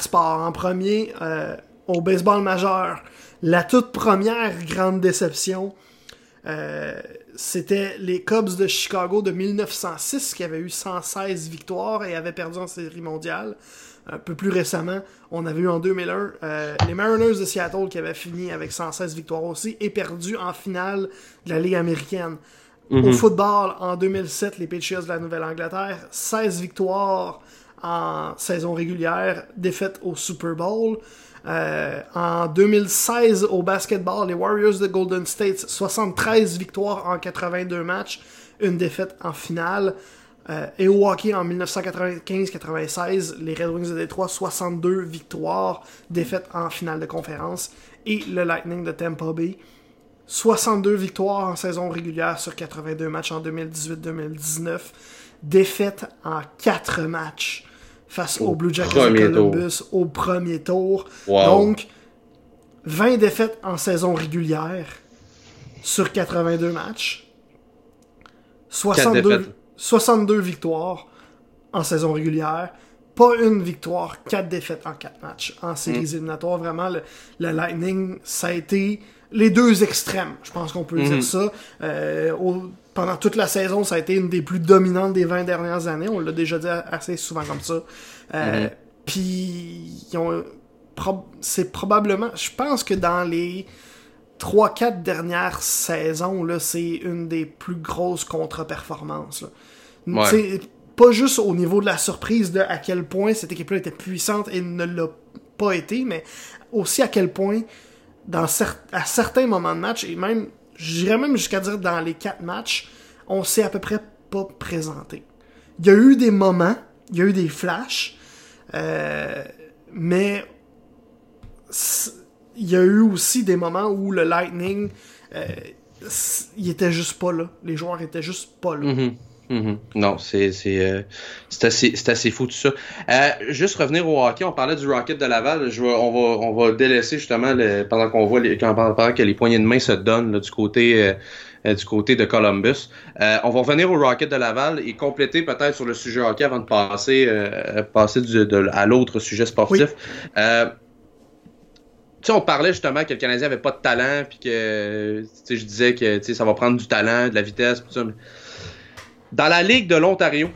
sport. En premier, euh, au baseball majeur, la toute première grande déception, euh, c'était les Cubs de Chicago de 1906 qui avaient eu 116 victoires et avaient perdu en série mondiale. Un peu plus récemment, on avait eu en 2001 euh, les Mariners de Seattle qui avaient fini avec 116 victoires aussi et perdu en finale de la Ligue américaine. Au football, en 2007, les Patriots de la Nouvelle-Angleterre, 16 victoires en saison régulière, défaite au Super Bowl. Euh, en 2016, au basketball, les Warriors de Golden State, 73 victoires en 82 matchs, une défaite en finale. Euh, et au hockey, en 1995-96, les Red Wings de Détroit, 62 victoires, défaite en finale de conférence. Et le Lightning de Tampa Bay, 62 victoires en saison régulière sur 82 matchs en 2018-2019. Défaite en 4 matchs face Au aux Blue Jackets de premier tour. Columbus au premier tour. Wow. Donc, 20 défaites en saison régulière sur 82 matchs. 62, défaites. 62 victoires en saison régulière. Pas une victoire, 4 défaites en 4 matchs en séries Mm. éliminatoires. Vraiment, le, le Lightning, ça a été les deux extrêmes. Je pense qu'on peut dire ça. Euh, au- pendant toute la saison, ça a été une des plus dominantes des 20 dernières années. On l'a déjà dit assez souvent comme ça. Euh, Mm-hmm. Puis, c'est probablement... Je pense que dans les 3-4 dernières saisons, c'est une des plus grosses contre-performances. Ouais. Pas juste au niveau de la surprise de à quel point cette équipe-là était puissante et ne l'a pas été, mais aussi à quel point, dans cer- à certains moments de match, et même, j'irais même jusqu'à dire dans les 4 matchs, on s'est à peu près pas présenté. Il y a eu des moments, il y a eu des flashs, euh, mais il y a eu aussi des moments où le Lightning, euh, il était juste pas là. Les joueurs étaient juste pas là. Mhm. Non, c'est c'est euh, c'est assez c'est assez fou tout ça. Euh, juste revenir au hockey, on parlait du Rocket de Laval. Je on va on va délaisser justement le- pendant qu'on voit les, quand- pendant que les poignées de main se donnent là, du côté euh, euh, du côté de Columbus. Euh, on va revenir au Rocket de Laval et compléter peut-être sur le sujet hockey avant de passer euh, passer du- de- à l'autre sujet sportif. Euh, sais, on parlait justement que le Canadien avait pas de talent, puis que, tu sais, je disais que, tu sais, ça va prendre du talent, de la vitesse, tout ça. Dans la Ligue de l'Ontario,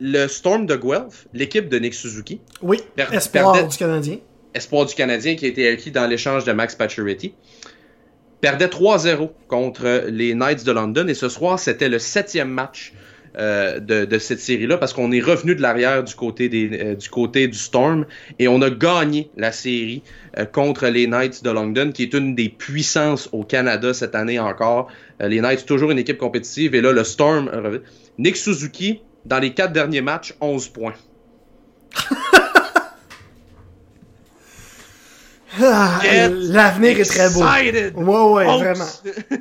le Storm de Guelph, l'équipe de Nick Suzuki. Oui, espoir du Canadien. Espoir du Canadien qui a été acquis dans l'échange de Max Pacioretty. Perdait 3-0 contre les Knights de London et ce soir, c'était le septième match euh, de, cette série-là parce qu'on est revenu de l'arrière du côté des, euh, du côté du Storm et on a gagné la série euh, contre les Knights de London qui est une des puissances au Canada cette année encore. Les Knights toujours une équipe compétitive et là le Storm Nick Suzuki dans les quatre derniers matchs, 11 points. Ah, l'avenir est très beau. Ouais, ouais, vraiment.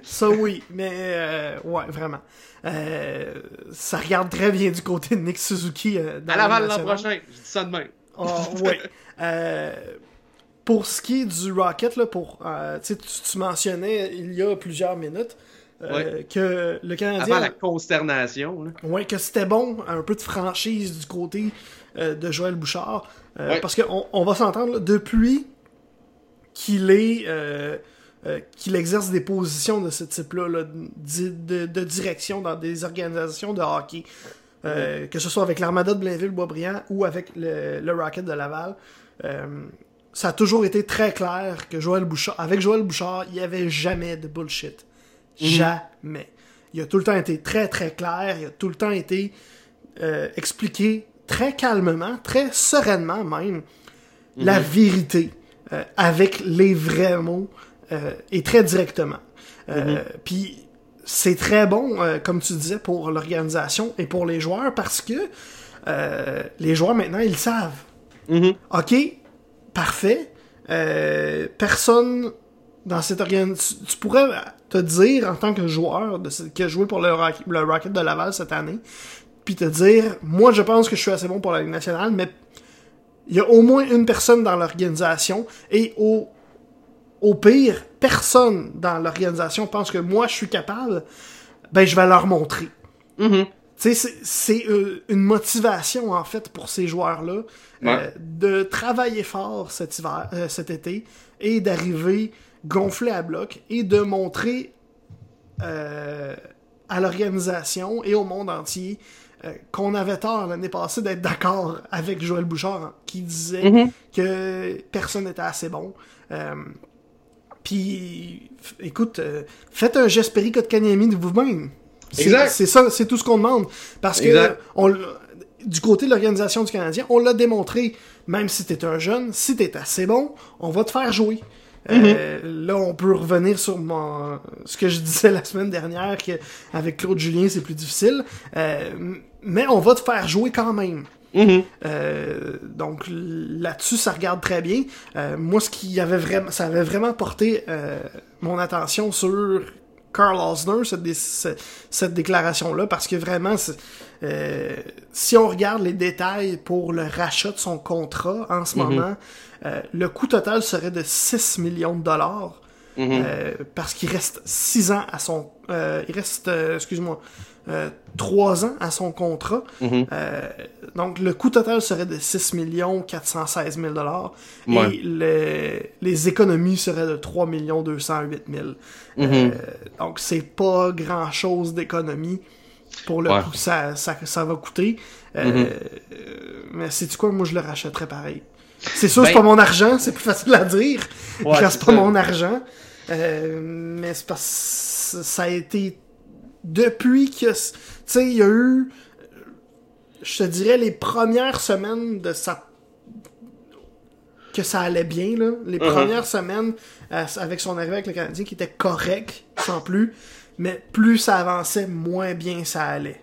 Ça, oui, mais euh, ouais, vraiment. Euh, ça regarde très bien du côté de Nick Suzuki. Euh, à Laval l'an prochain, je dis ça demain. Oh, ouais. pour ce qui est du Rocket, là, pour, tu, tu mentionnais il y a plusieurs minutes, euh, que le Canadien. Avant la consternation. Oui, que c'était bon, un peu de franchise du côté euh, de Joël Bouchard. Euh, parce qu'on on va s'entendre, depuis qu'il est. qu'il exerce des positions de ce type-là, de, direction dans des organisations de hockey, que ce soit avec l'Armada de Blainville-Boisbriand ou avec le, le, Rocket de Laval, ça a toujours été très clair que Joël Bouchard, avec Joël Bouchard, il n'y avait jamais de bullshit. Mhm. Jamais. Il a tout le temps été très très clair, il a tout le temps été euh, expliqué très calmement, très sereinement même, la mhm. vérité euh, avec les vrais mots euh, et très directement. Mhm. Puis c'est très bon, comme tu disais, pour l'organisation et pour les joueurs parce que les joueurs maintenant ils savent. Ok, parfait. personne dans cette organisation. Tu, pourrais te dire, en tant que joueur de, qui a joué pour le, Rocket de Laval cette année, puis te dire, moi je pense que je suis assez bon pour la Ligue nationale, mais il y a au moins une personne dans l'organisation, et au, au pire, personne dans l'organisation pense que moi je suis capable, ben je vais leur montrer. Mm-hmm. C'est euh, une motivation, en fait, pour ces joueurs-là euh, de travailler fort cet, hiver, euh, cet été et d'arriver gonfler à bloc et de montrer euh, à l'organisation et au monde entier euh, qu'on avait tort l'année passée d'être d'accord avec Joël Bouchard qui disait mm-hmm. que personne n'était assez bon. Euh, puis, écoute, faites un geste de Kanyemi de vous-même. C'est ça, c'est tout ce qu'on demande. Parce que on, du côté de l'organisation du Canadien, on l'a démontré. Même si t'es un jeune, si t'es assez bon, on va te faire jouer. Euh, mhm. là, on peut revenir sur mon, ce que je disais la semaine dernière, qu'avec Claude Julien, c'est plus difficile. Euh, mais on va te faire jouer quand même. Mhm. Euh, donc là-dessus, ça regarde très bien. moi, ce qui avait vraiment, ça avait vraiment porté mon attention sur Carl Osner, cette, cette, déclaration-là, parce que vraiment, si on regarde les détails pour le rachat de son contrat en ce mhm. moment, euh, le coût total serait de 6 millions de dollars. Mhm. Euh, parce qu'il reste 6 ans à son... Euh, il reste, excuse-moi, 3 ans à son contrat. Mhm. donc le coût total serait de 6 millions 416 000 dollars. Et les économies seraient de 3 millions 208 000. Mhm. donc c'est pas grand-chose d'économie pour le coût ça, ça, ça, va coûter. mais c'est quoi, moi je le rachèterais pareil. C'est sûr, c'est ben- pas mon argent, c'est plus facile à dire. Ouais, c'est pas mon argent. Euh, mais c'est parce que ça a été depuis que. Tu sais, il y a eu. Je te dirais les premières semaines de sa. que ça allait bien, là. Les uh-huh. premières semaines euh, avec son arrivée avec le Canadien qui était correct, sans plus. Mais plus ça avançait, moins bien ça allait.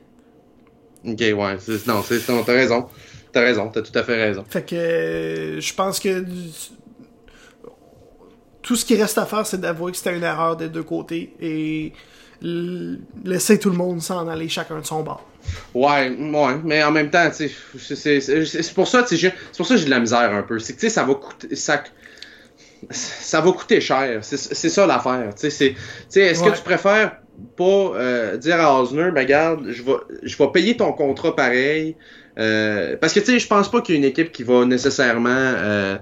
Ok, ouais. Non, t'as raison. T'as raison, t'as tout à fait raison. Fait que euh, je pense que tout ce qui reste à faire, c'est d'avouer que c'était une erreur des deux côtés et laisser tout le monde s'en aller chacun de son bord. Ouais, ouais, mais en même temps, c'est pour ça, c'est pour ça que j'ai de la misère un peu. C'est que ça va coûter. Ça, ça va coûter cher. C'est ça l'affaire. Est-ce que tu préfères pas euh, dire à Osner, ben regarde, je vais, je vais payer ton contrat pareil, euh, parce que tu sais, je pense pas qu'il y ait une équipe qui va nécessairement euh,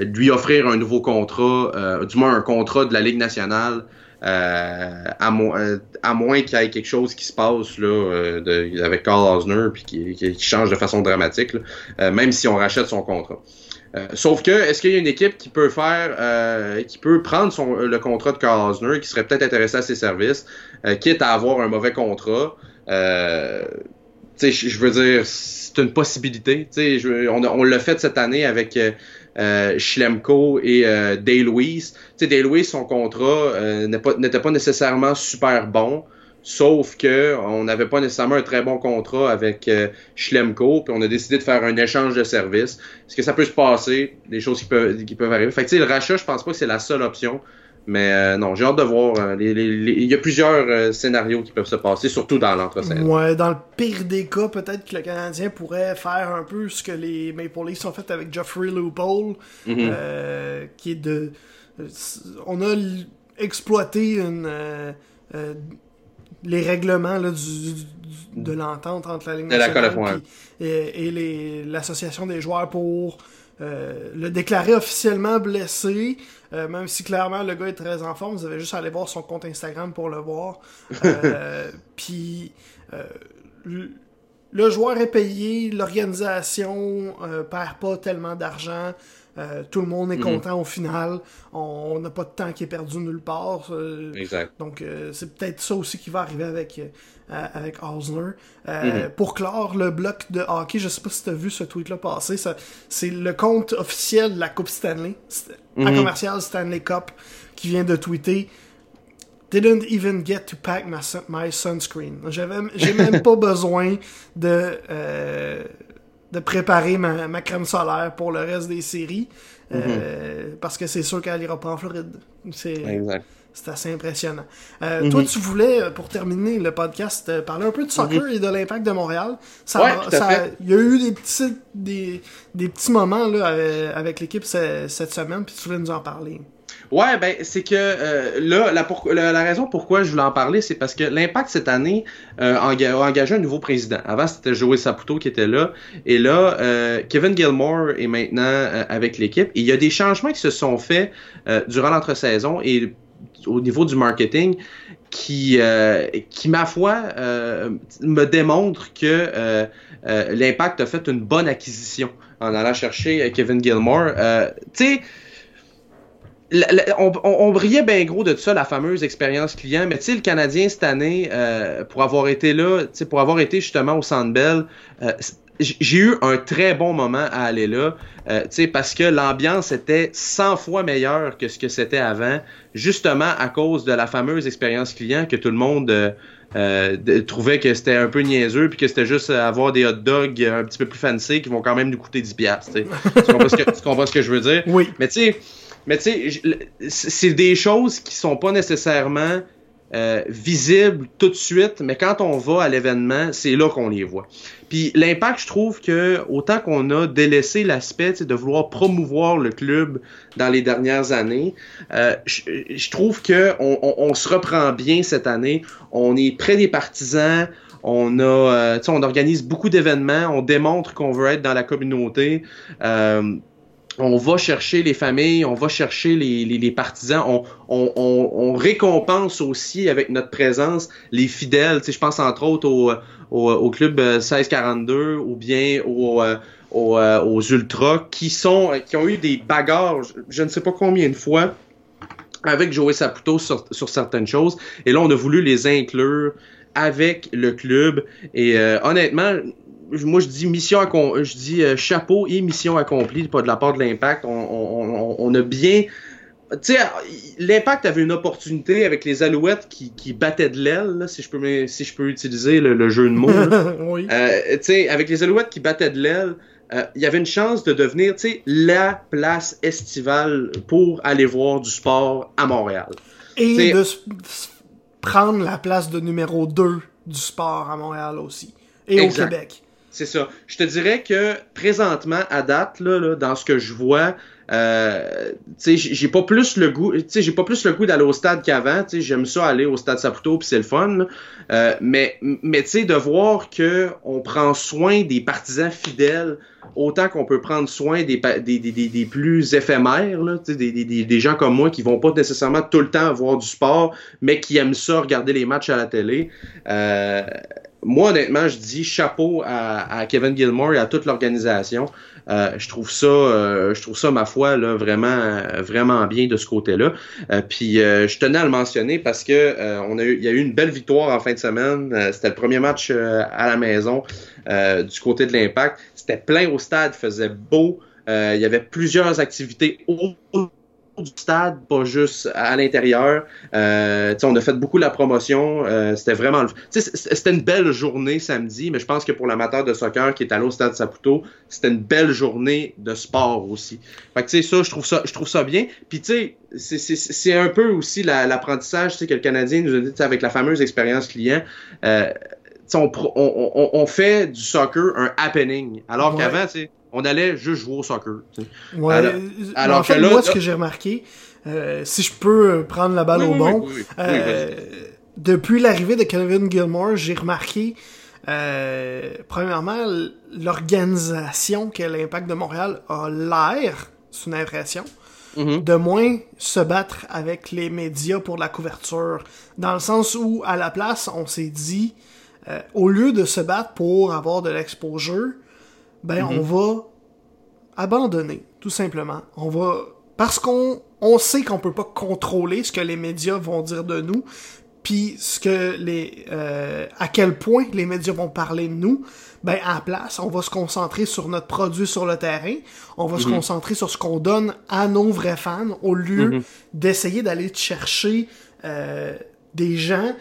lui offrir un nouveau contrat, du moins un contrat de la Ligue nationale euh, à, euh, moins qu'il y ait quelque chose qui se passe là, euh, avec Carl Osner puis qui, change de façon dramatique, même si on rachète son contrat. sauf que, est-ce qu'il y a une équipe qui peut faire, qui peut prendre le contrat de Carl Osner, qui serait peut-être intéressé à ses services, quitte à avoir un mauvais contrat? Je veux dire, c'est une possibilité. Je, on, on l'a fait cette année avec euh, Schlemko et euh, Day Louise. Tu sais, Day Louise, son contrat euh, n'était pas, nécessairement super bon. Sauf que on n'avait pas nécessairement un très bon contrat avec euh, Schlemko, puis on a décidé de faire un échange de services. Est-ce que ça peut se passer? Des choses qui peuvent, qui peuvent arriver. Fait que, le rachat, je pense pas que c'est la seule option. Mais euh, non, j'ai hâte de voir. Euh, il y a plusieurs euh, scénarios qui peuvent se passer, surtout dans l'entre-saison. Ouais, dans le pire des cas, peut-être que le Canadien pourrait faire un peu ce que les Maple Leafs ont fait avec Geoffrey Loophole, mhm. qui est de... On a exploité une, les règlements là, du, de l'entente entre la Ligue nationale et, et l'association des joueurs pour le déclarer officiellement blessé, euh, même si clairement le gars est très en forme, vous avez juste à aller voir son compte Instagram pour le voir. Euh, puis euh, le joueur est payé, l'organisation perd pas tellement d'argent. Tout le monde est mhm. content au final. On n'a pas de temps qui est perdu nulle part. exact. Donc, c'est peut-être ça aussi qui va arriver avec, avec Osner. Mhm. Pour clore le bloc de hockey, je sais pas si tu as vu ce tweet-là passer. C'est le compte officiel de la Coupe Stanley un mhm. commercial Stanley Cup qui vient de tweeter Didn't even get to pack my, my sunscreen. J'ai même pas besoin de, euh, de préparer ma, ma, crème solaire pour le reste des séries. Euh, mhm. Parce que c'est sûr qu'elle ira pas en Floride. C'est assez impressionnant. Euh, toi, mhm. tu voulais, pour terminer le podcast, parler un peu de soccer et de l'impact de Montréal. Ça, Il y a eu des petits, des, des petits moments là, avec l'équipe cette semaine, puis tu voulais nous en parler. Ouais, ben c'est que euh, là, la, la, raison pourquoi je voulais en parler, c'est parce que l'Impact cette année euh, a engagé un nouveau président. Avant, c'était Joey Saputo qui était là. Et là, euh, Kevin Gilmore est maintenant euh, avec l'équipe. Et il y a des changements qui se sont faits durant l'entre-saison et au niveau du marketing qui, qui ma foi, me démontre que l'Impact a fait une bonne acquisition en allant chercher Kevin Gilmore. tu sais, on, brillait bien gros de ça, la fameuse expérience client, mais tu sais, le Canadien cette année, euh, pour avoir été là, pour avoir été justement au Centre Bell, euh, j'ai eu un très bon moment à aller là, euh, parce que l'ambiance était 100 fois meilleure que ce que c'était avant, justement à cause de la fameuse expérience client que tout le monde euh, trouvait que c'était un peu niaiseux puis que c'était juste avoir des hot dogs un petit peu plus fancy qui vont quand même nous coûter 10 piastres. Tu comprends, ce que, tu comprends ce que je veux dire? Oui. Mais tu sais, mais tu sais, c'est des choses qui sont pas nécessairement euh, visibles tout de suite, mais quand on va à l'événement, c'est là qu'on les voit. Puis l'impact, je trouve que autant qu'on a délaissé l'aspect de vouloir promouvoir le club dans les dernières années, euh, je, trouve que on, on, se reprend bien cette année. On est près des partisans. On a, euh, on organise beaucoup d'événements. On démontre qu'on veut être dans la communauté. Euh, on va chercher les familles, on va chercher les, partisans, on, récompense aussi avec notre présence les fidèles. Tu sais, je pense entre autres au, club 1642 euh, ou bien euh, euh, aux ultras qui sont qui ont eu des bagarres, je ne sais pas combien de fois avec Joey Saputo sur, sur certaines choses. Et là, on a voulu les inclure avec le club. Et honnêtement, moi je dis mission je dis euh, chapeau et mission accomplie, pas de la part de l'impact. On, a bien. Tu sais, l'impact avait une opportunité avec les alouettes qui, qui battaient de l'aile, si je peux si je peux utiliser le, jeu de mots. oui. euh, tu sais, avec les alouettes qui battaient de l'aile, euh, il y avait une chance de devenir, tu sais, la place estivale pour aller voir du sport à Montréal. Et de prendre la place de numéro 2 du sport à Montréal aussi. Et au Québec. C'est ça. Je te dirais que présentement, à date, là, dans ce que je vois, Euh, j'ai pas plus le goût, j'ai pas plus le goût d'aller au stade qu'avant. J'aime ça aller au stade Saputo puis c'est le fun. Euh, mais mais de voir que on prend soin des partisans fidèles autant qu'on peut prendre soin des, des, des, des plus éphémères, là, des, des, gens comme moi qui vont pas nécessairement tout le temps voir du sport, mais qui aiment ça regarder les matchs à la télé. Euh, moi, honnêtement, je dis chapeau à, à Kevin Gilmore et à toute l'organisation. Euh, je trouve ça, euh, je trouve ça ma foi là vraiment, vraiment bien de ce côté-là. Euh, puis je tenais à le mentionner parce que on a eu, il y a eu une belle victoire en fin de semaine. C'était le premier match à la maison du côté de l'Impact. C'était plein au stade, faisait beau. il y avait plusieurs activités du stade, pas juste à l'intérieur. Euh, on a fait beaucoup la promotion. Euh, c'était vraiment. C'était une belle journée samedi, mais je pense que pour l'amateur de soccer qui est allé au stade Saputo, c'était une belle journée de sport aussi. Fait que tu sais, ça, je trouve ça, je trouve ça bien. Puis tu sais, c'est un peu aussi l'apprentissage que le Canadien nous a dit avec la fameuse expérience client. Euh, on, on, on, fait du soccer un happening. Alors qu'avant, tu sais on allait juste jouer au soccer. Ouais, alors, en fait, moi, ce que j'ai remarqué, euh, si je peux prendre la balle au bon, euh, depuis l'arrivée de Kevin Gilmore, j'ai remarqué, euh, premièrement, l'organisation que l'Impact de Montréal a l'air, c'est une impression, mm-hmm. de moins se battre avec les médias pour la couverture. Dans le sens où, à la place, on s'est dit, au lieu de se battre pour avoir de l'exposure, ben on mhm. va abandonner, tout simplement. On va parce qu'on on sait qu'on peut pas contrôler ce que les médias vont dire de nous, puis ce que les euh, à quel point les médias vont parler de nous. Ben à la place, on va se concentrer sur notre produit sur le terrain, on va se mhm. concentrer sur ce qu'on donne à nos vrais fans au lieu mhm. d'essayer d'aller chercher euh, des gens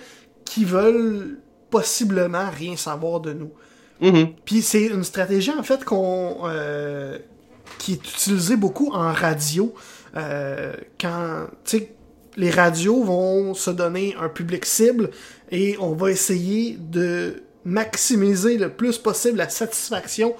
qui veulent possiblement rien savoir de nous. Mm-hmm. Puis c'est une stratégie en fait qu'on euh, qui est utilisée beaucoup en radio. Euh, quand les radios vont se donner un public cible et on va essayer de maximiser le plus possible la satisfaction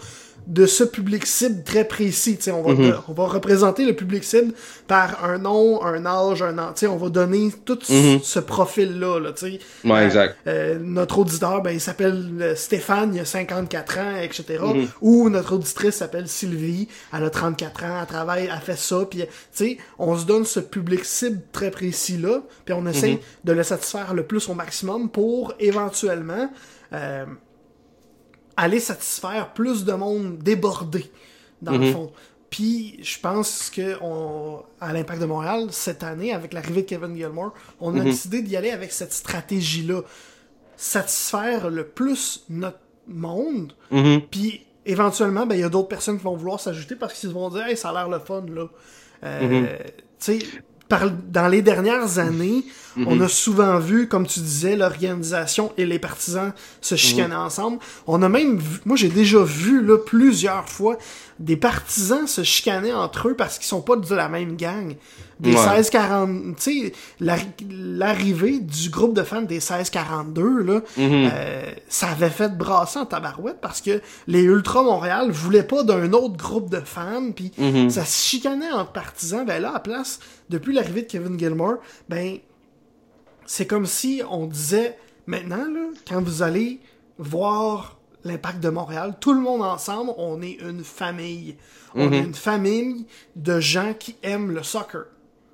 de ce public cible très précis. On va, mhm. on va représenter le public cible par un nom, un âge, un an. On va donner tout mhm. ce profil-là. Là, ouais, euh, exact. Euh, notre auditeur, ben, il s'appelle euh, Stéphane, il a 54 ans, etc. Mhm. Ou notre auditrice s'appelle Sylvie, elle a 34 ans, elle travaille, elle fait ça. Puis, on se donne ce public cible très précis-là, puis on essaie de le satisfaire le plus au maximum pour éventuellement aller satisfaire plus de monde débordé, dans le mhm. fond. Puis, je pense que on, à l'Impact de Montréal, cette année, avec l'arrivée de Kevin Gilmore, on a mhm. décidé d'y aller avec cette stratégie-là. Satisfaire le plus notre monde. Mhm. Puis, éventuellement, ben, il y a d'autres personnes qui vont vouloir s'ajouter parce qu'ils vont dire, hey, ça a l'air le fun, là. Euh, tu sais, dans les dernières années, mhm. on a souvent vu, comme tu disais, l'organisation et les partisans se chicaner mhm. ensemble. On a même vu, moi j'ai déjà vu là, plusieurs fois des partisans se chicaner entre eux parce qu'ils sont pas de la même gang. Des 16-40, tu sais, l'arrivée du groupe de fans des 16-42, là, mhm. euh, ça avait fait brasser en tabarouette parce que les Ultra Montréal voulaient pas d'un autre groupe de fans, puis ça se chicanait entre partisans. Ben là, à place, depuis l'arrivée de Kevin Gilmore, ben, c'est comme si on disait, maintenant, là, quand vous allez voir l'impact de Montréal, tout le monde ensemble, on est une famille. On est mhm. une famille de gens qui aiment le soccer.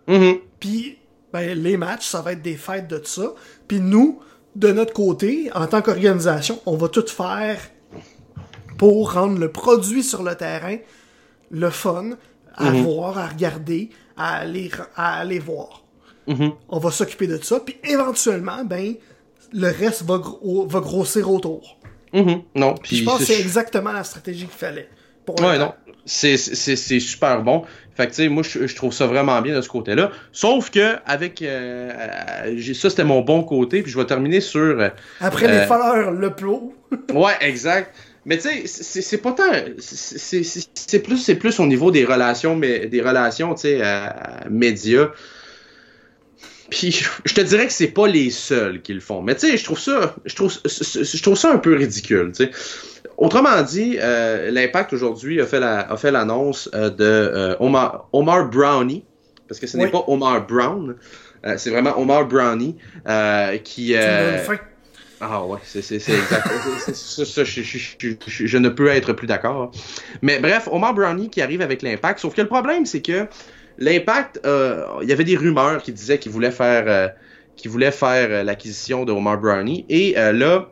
Mhm. Puis, ben, les matchs, ça va être des fêtes de tout ça. Puis nous, de notre côté, en tant qu'organisation, on va tout faire pour rendre le produit sur le terrain le fun, à mhm. voir, à regarder, à aller, à aller voir. Mhm. On va s'occuper de ça, puis éventuellement, ben, le reste va, va grossir autour. Mhm. Non, puis je pense que c'est exactement la stratégie qu'il fallait. Pour ouais, non. C'est super bon. Fait que, tu sais, moi, je, trouve ça vraiment bien de ce côté-là. Sauf que, avec. Euh, euh, ça, c'était mon bon côté. Puis je vais terminer sur. Euh, Après les fleurs, le plot. ouais, exact. Mais tu sais, c'est pas tant. C'est plus, c'est plus au niveau des relations, mais des relations, tu sais, euh, médias. Puis je te dirais que c'est pas les seuls qui le font. Mais tu sais, je trouve ça, je trouve, je trouve ça un peu ridicule. Tu sais, autrement dit, l'Impact aujourd'hui a fait la, a fait l'annonce de Omar, Omar Brownie, parce que ce n'est pas Omar Brown, c'est vraiment Omar Brownie qui. Ah ouais, c'est exact. je, ne peux être plus d'accord. Mais bref, Omar Brownie qui arrive avec l'impact. Sauf que le problème, c'est que l'impact, euh, il y avait des rumeurs qui disaient qu'il voulait faire, euh, qu'il voulait faire euh, l'acquisition de Omar Brownie. Et là,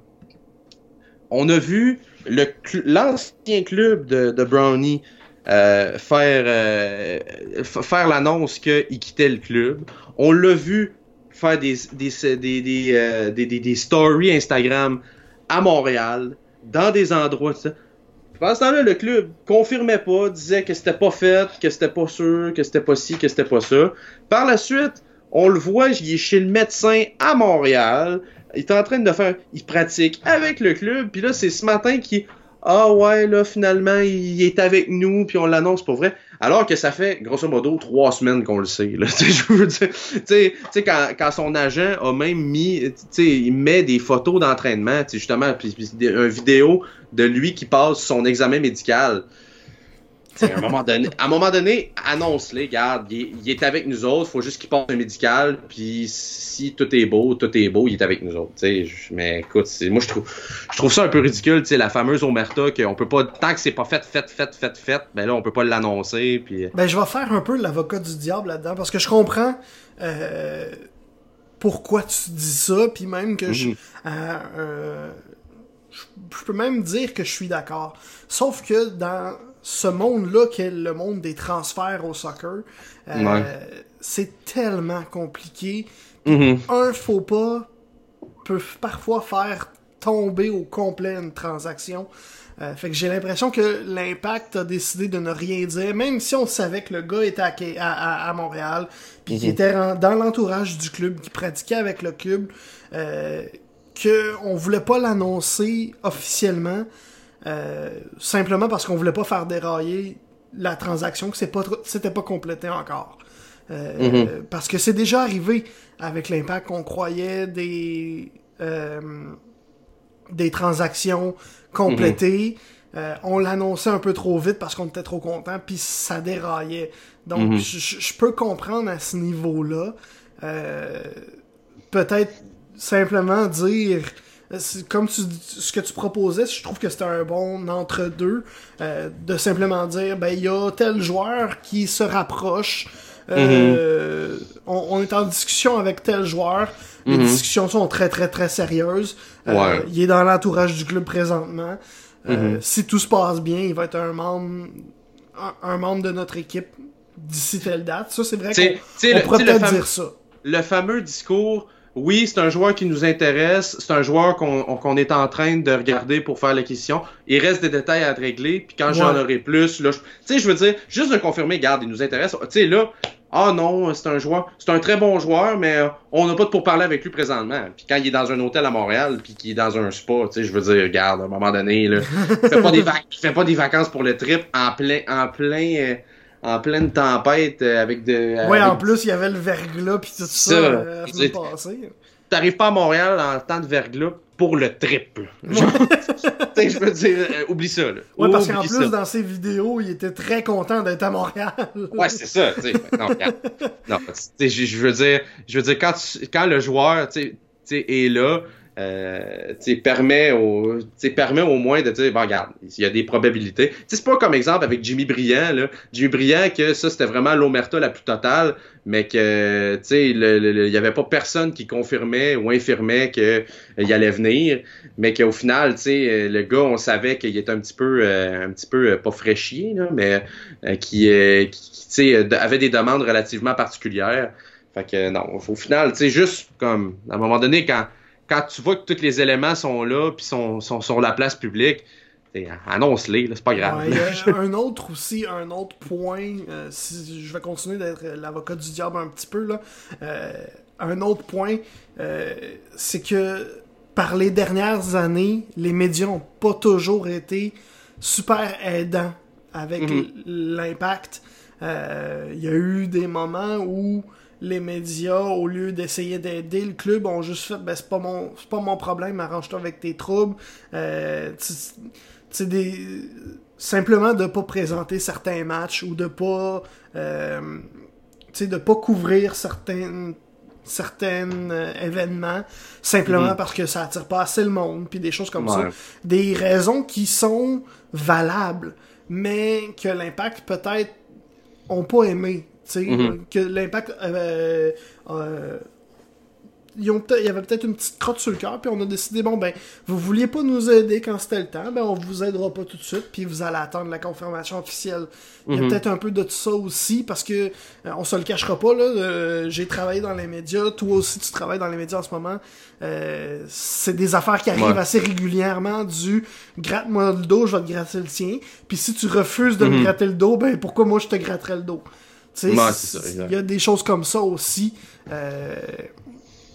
on a vu l'ancien club de, Brownie faire, faire l'annonce qu'il quittait le club. On l'a vu faire des, des, euh, stories Instagram à Montréal, dans des endroits. Ça. Pendant ce temps-là, le club confirmait pas, disait que c'était pas fait, que c'était pas sûr, que c'était pas ci, que c'était pas ça. Par la suite, on le voit, il est chez le médecin à Montréal. Il est en train de faire. Il pratique avec le club. Puis là, c'est ce matin qui ah ouais, là, finalement, il est avec nous, puis on l'annonce pour vrai. Alors que ça fait, grosso modo, trois semaines qu'on le sait. Là. je veux dire, tu sais, quand, quand son agent a même mis, il met des photos d'entraînement, justement, puis une vidéo de lui qui passe son examen médical à un moment donné, à un moment donné, annonce-les, garde, il, est avec nous autres, faut juste qu'il passe un médical, puis si tout est beau, tout est beau, il est avec nous autres. mais écoute, moi je trouve, je trouve ça un peu ridicule, la fameuse omerta qu'on peut pas, tant que c'est pas fait, fait, fait, fait, fait, ben là on peut pas l'annoncer. Puis... Ben je vais faire un peu l'avocat du diable là-dedans, parce que je comprends. Euh, pourquoi tu dis ça, puis même que je, mhm. euh, euh, je peux même dire que je suis d'accord. Sauf que dans ce monde-là qu'est le monde des transferts au soccer, euh, c'est tellement compliqué. Mm-hmm. Un faux pas peut parfois faire tomber au complet une transaction. Euh, fait que j'ai l'impression que l'impact a décidé de ne rien dire, même si on savait que le gars était à, à, Montréal, puis qu'il mm-hmm. était dans l'entourage du club, qui pratiquait avec le club, euh, qu'on voulait pas l'annoncer officiellement. Euh, simplement parce qu'on voulait pas faire dérailler la transaction, que pas c'était pas complété encore. Euh, mhm. Parce que c'est déjà arrivé avec l'impact qu'on croyait des euh, des transactions complétées. Mhm. on l'annonçait un peu trop vite parce qu'on était trop content, puis ça déraillait. Donc, mhm. je peux comprendre à ce niveau-là. Peut-être simplement dire comme tu, ce que tu proposais, je trouve que c'était un bon entre-deux euh, de simplement dire ben il y a tel joueur qui se rapproche. Euh, mm-hmm. on, est en discussion avec tel joueur. Les mm-hmm. discussions sont très très très sérieuses. Euh, il est dans l'entourage du club présentement. Mm-hmm. Si tout se passe bien, il va être un membre un, membre de notre équipe d'ici telle date. Ça, c'est vrai qu'on pourrait peut-être dire ça. Le fameux discours oui, c'est un joueur qui nous intéresse, c'est un joueur qu'on est en train de regarder pour faire l'acquisition. Il reste des détails à régler, puis quand j'en aurai plus, là, tu sais, je veux dire, juste de confirmer, garde, il nous intéresse. Tu sais, là, ah non, c'est un joueur, c'est un très bon joueur, mais on n'a pas de pour parler avec lui présentement. Puis quand il est dans un hôtel à Montréal, puis qu'il est dans un spa, tu sais, je veux dire, regarde, à un moment donné, là, fait pas des fait pas des vacances pour le trip en plein, en plein. Euh, en pleine tempête euh, avec de. Ouais, en plus, il y avait le verglas puis tout ça, euh, T'arrives pas à Montréal en temps de verglas pour le trip. je veux dire, euh, oublie ça. Là. Ouais, parce qu'en plus, dans ses vidéos, il était très content d'être à Montréal. ouais, c'est ça. Non, non je veux dire, je veux dire quand, quand le joueur est là, euh, permet, au, permet au moins de dire, bon, regarde, il y a des probabilités. C'est pas comme exemple avec Jimmy Briand, là. Jimmy Briand, que ça, c'était vraiment l'omerta la plus totale, mais que, il y avait pas personne qui confirmait ou infirmait qu'il euh, allait venir, mais qu'au final, sais, le gars, on savait qu'il était un petit peu, euh, un petit peu, pas fraîchier, là, mais qui, qui avait des demandes relativement particulières. Fait que, non, au final, tu sais, juste comme, à un moment donné, quand quand tu vois que tous les éléments sont là puis sont, sont sur la place publique, annonce-les, c'est pas grave. un autre aussi, un autre point, euh, si je vais continuer d'être l'avocat du diable un petit peu là, euh, un autre point, euh, c'est que par les dernières années, les médias n'ont pas toujours été super aidants avec mm-hmm. l'impact. Il y a eu des moments où les médias, au lieu d'essayer d'aider le club, ont juste fait ben, c'est pas mon pas mon problème, arrange-toi avec tes troubles. Euh, tu sais, des simplement de pas présenter certains matchs ou de pas euh, tu sais de pas couvrir certains certains euh, événements simplement Mhm. parce que ça attire pas assez le monde puis des choses comme ça des raisons qui sont valables mais que l'impact peut-être ont pas aimé tu sais Mhm. que l'impact euh, euh, ils ont peut-être- il y avait peut-être une petite crotte sur le cœur, puis on a décidé, bon, ben, vous vouliez pas nous aider quand c'était le temps, ben, on vous aidera pas tout de suite, puis vous allez attendre la confirmation officielle. Il y a Mhm. peut-être un peu de ça aussi, parce que, euh, on se le cachera pas, là, euh, j'ai travaillé dans les médias, toi aussi tu travailles dans les médias en ce moment, euh, c'est des affaires qui arrivent Ouais. assez régulièrement du gratte-moi le dos, je vais te gratter le tien, puis si tu refuses de me Mhm. gratter le dos, ben, pourquoi moi je te gratterais le dos? Ouais, il y a des choses comme ça aussi, euh,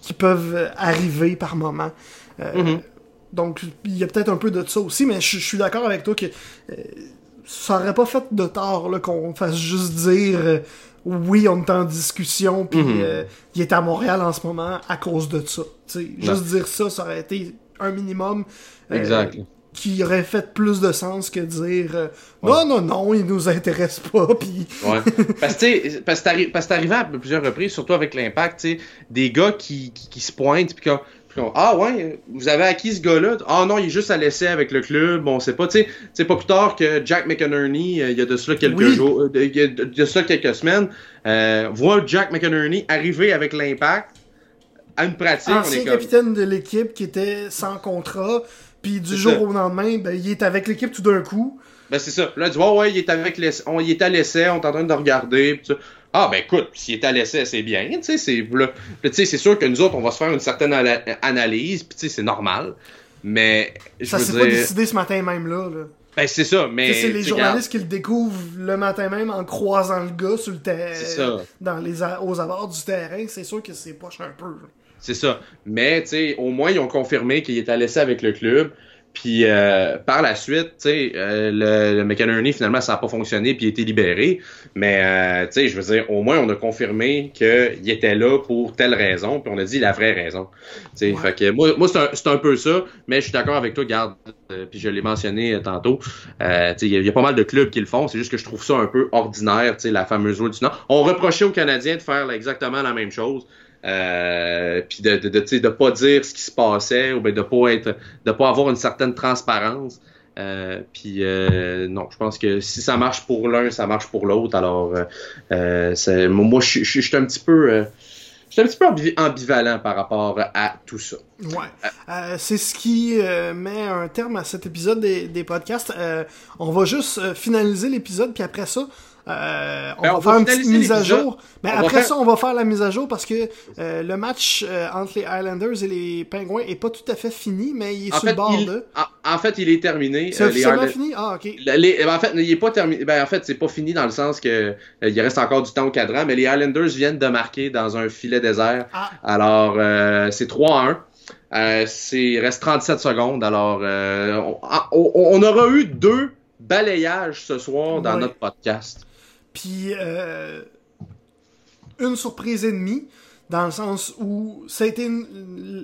qui peuvent arriver par moment. Euh, Mhm. Donc, il y a peut-être un peu de ça aussi, mais je, suis d'accord avec toi que euh, ça aurait pas fait de tort qu'on fasse juste dire oui, on est en discussion, puis Mhm. euh, il est à Montréal en ce moment à cause de ça. Juste dire ça, ça aurait été un minimum Exact. Qui aurait fait plus de sens que dire euh, non, non, non, il nous intéresse pas, puis Ouais. parce que parce t'es arrivé à plusieurs reprises, surtout avec l'impact, des gars qui, qui, qui se pointent puis ah ouais, vous avez acquis ce gars-là, ah non, il est juste à l'essai avec le club, bon, c'est pas, tu sais, c'est pas plus tard que Jack McInerney, euh, il y a de cela quelques Oui. jours, euh, il y a de, cela quelques semaines, euh, voit Jack McInerney arriver avec l'impact à une pratique, on ancien est comme, capitaine de l'équipe qui était sans contrat, puis du jour ça. au lendemain, ben, il est avec l'équipe tout d'un coup. Ben c'est ça. Là, tu vois, ouais, il est avec l'ess- on, il est à l'essai, on est en train de regarder. pis ça. Ah ben écoute, s'il est à l'essai, c'est bien, tu sais, c'est là, Puis, tu sais, c'est sûr que nous autres, on va se faire une certaine analyse, puis tu sais, c'est normal. Mais je Ça s'est dire, pas décidé ce matin même là. là. ben c'est ça, mais c'est les journalistes qui le découvrent le matin même en croisant le gars sur le terrain, C'est ça. dans les a- aux abords du terrain. C'est sûr que c'est poche un peu. là. C'est ça. Mais, tu sais, au moins, ils ont confirmé qu'il à l'essai avec le club. Puis, euh, par la suite, tu sais, euh, le, le McInerney, finalement, ça n'a pas fonctionné, puis il a été libéré. Mais, euh, tu sais, je veux dire, au moins, on a confirmé qu'il était là pour telle raison, puis on a dit la vraie raison. Tu sais, Ouais. fait que moi, moi c'est un, un peu ça, mais je suis d'accord avec toi, garde, puis je l'ai mentionné tantôt. Tu sais, il y, a- il y a pas mal de clubs qui le font, c'est juste que je trouve ça un peu ordinaire, tu sais, la fameuse loi du Nord. On reprochait aux Canadiens de faire là, exactement la même chose. Euh, puis de, de, de, pas dire ce qui se passait ou ben de pas être de pas avoir une certaine transparence euh, puis euh, non je pense que si ça marche pour l'un ça marche pour l'autre alors c'est- moi je suis- un petit peu je suis un petit peu ambi- ambivalent par rapport à tout ça Ouais. C'est ce qui met un terme à cet épisode des, des podcasts. On va juste finaliser l'épisode, puis après ça, euh, on Ben, va on faire va une petite mise à jour. Mais après faire- ça, on va faire la mise à jour parce que euh, le match euh, entre les Highlanders et les Penguins est pas tout à fait fini, mais il est en sur fait, le bord il, de. en, en fait il est terminé C'est Highlanders- fini? Ah, ok. Les- ben, en fait, il est pas terminé. Ben, en fait, c'est pas fini dans le sens que il reste encore du temps au cadran, mais les Highlanders viennent de marquer dans un filet désert. Ah. Alors, c'est 3 à 1. Euh, c'est, il reste 37 secondes. Alors, euh, on, on- on aura eu deux balayages ce soir dans notre podcast. Puis euh, une surprise et demie, dans le sens où ça a été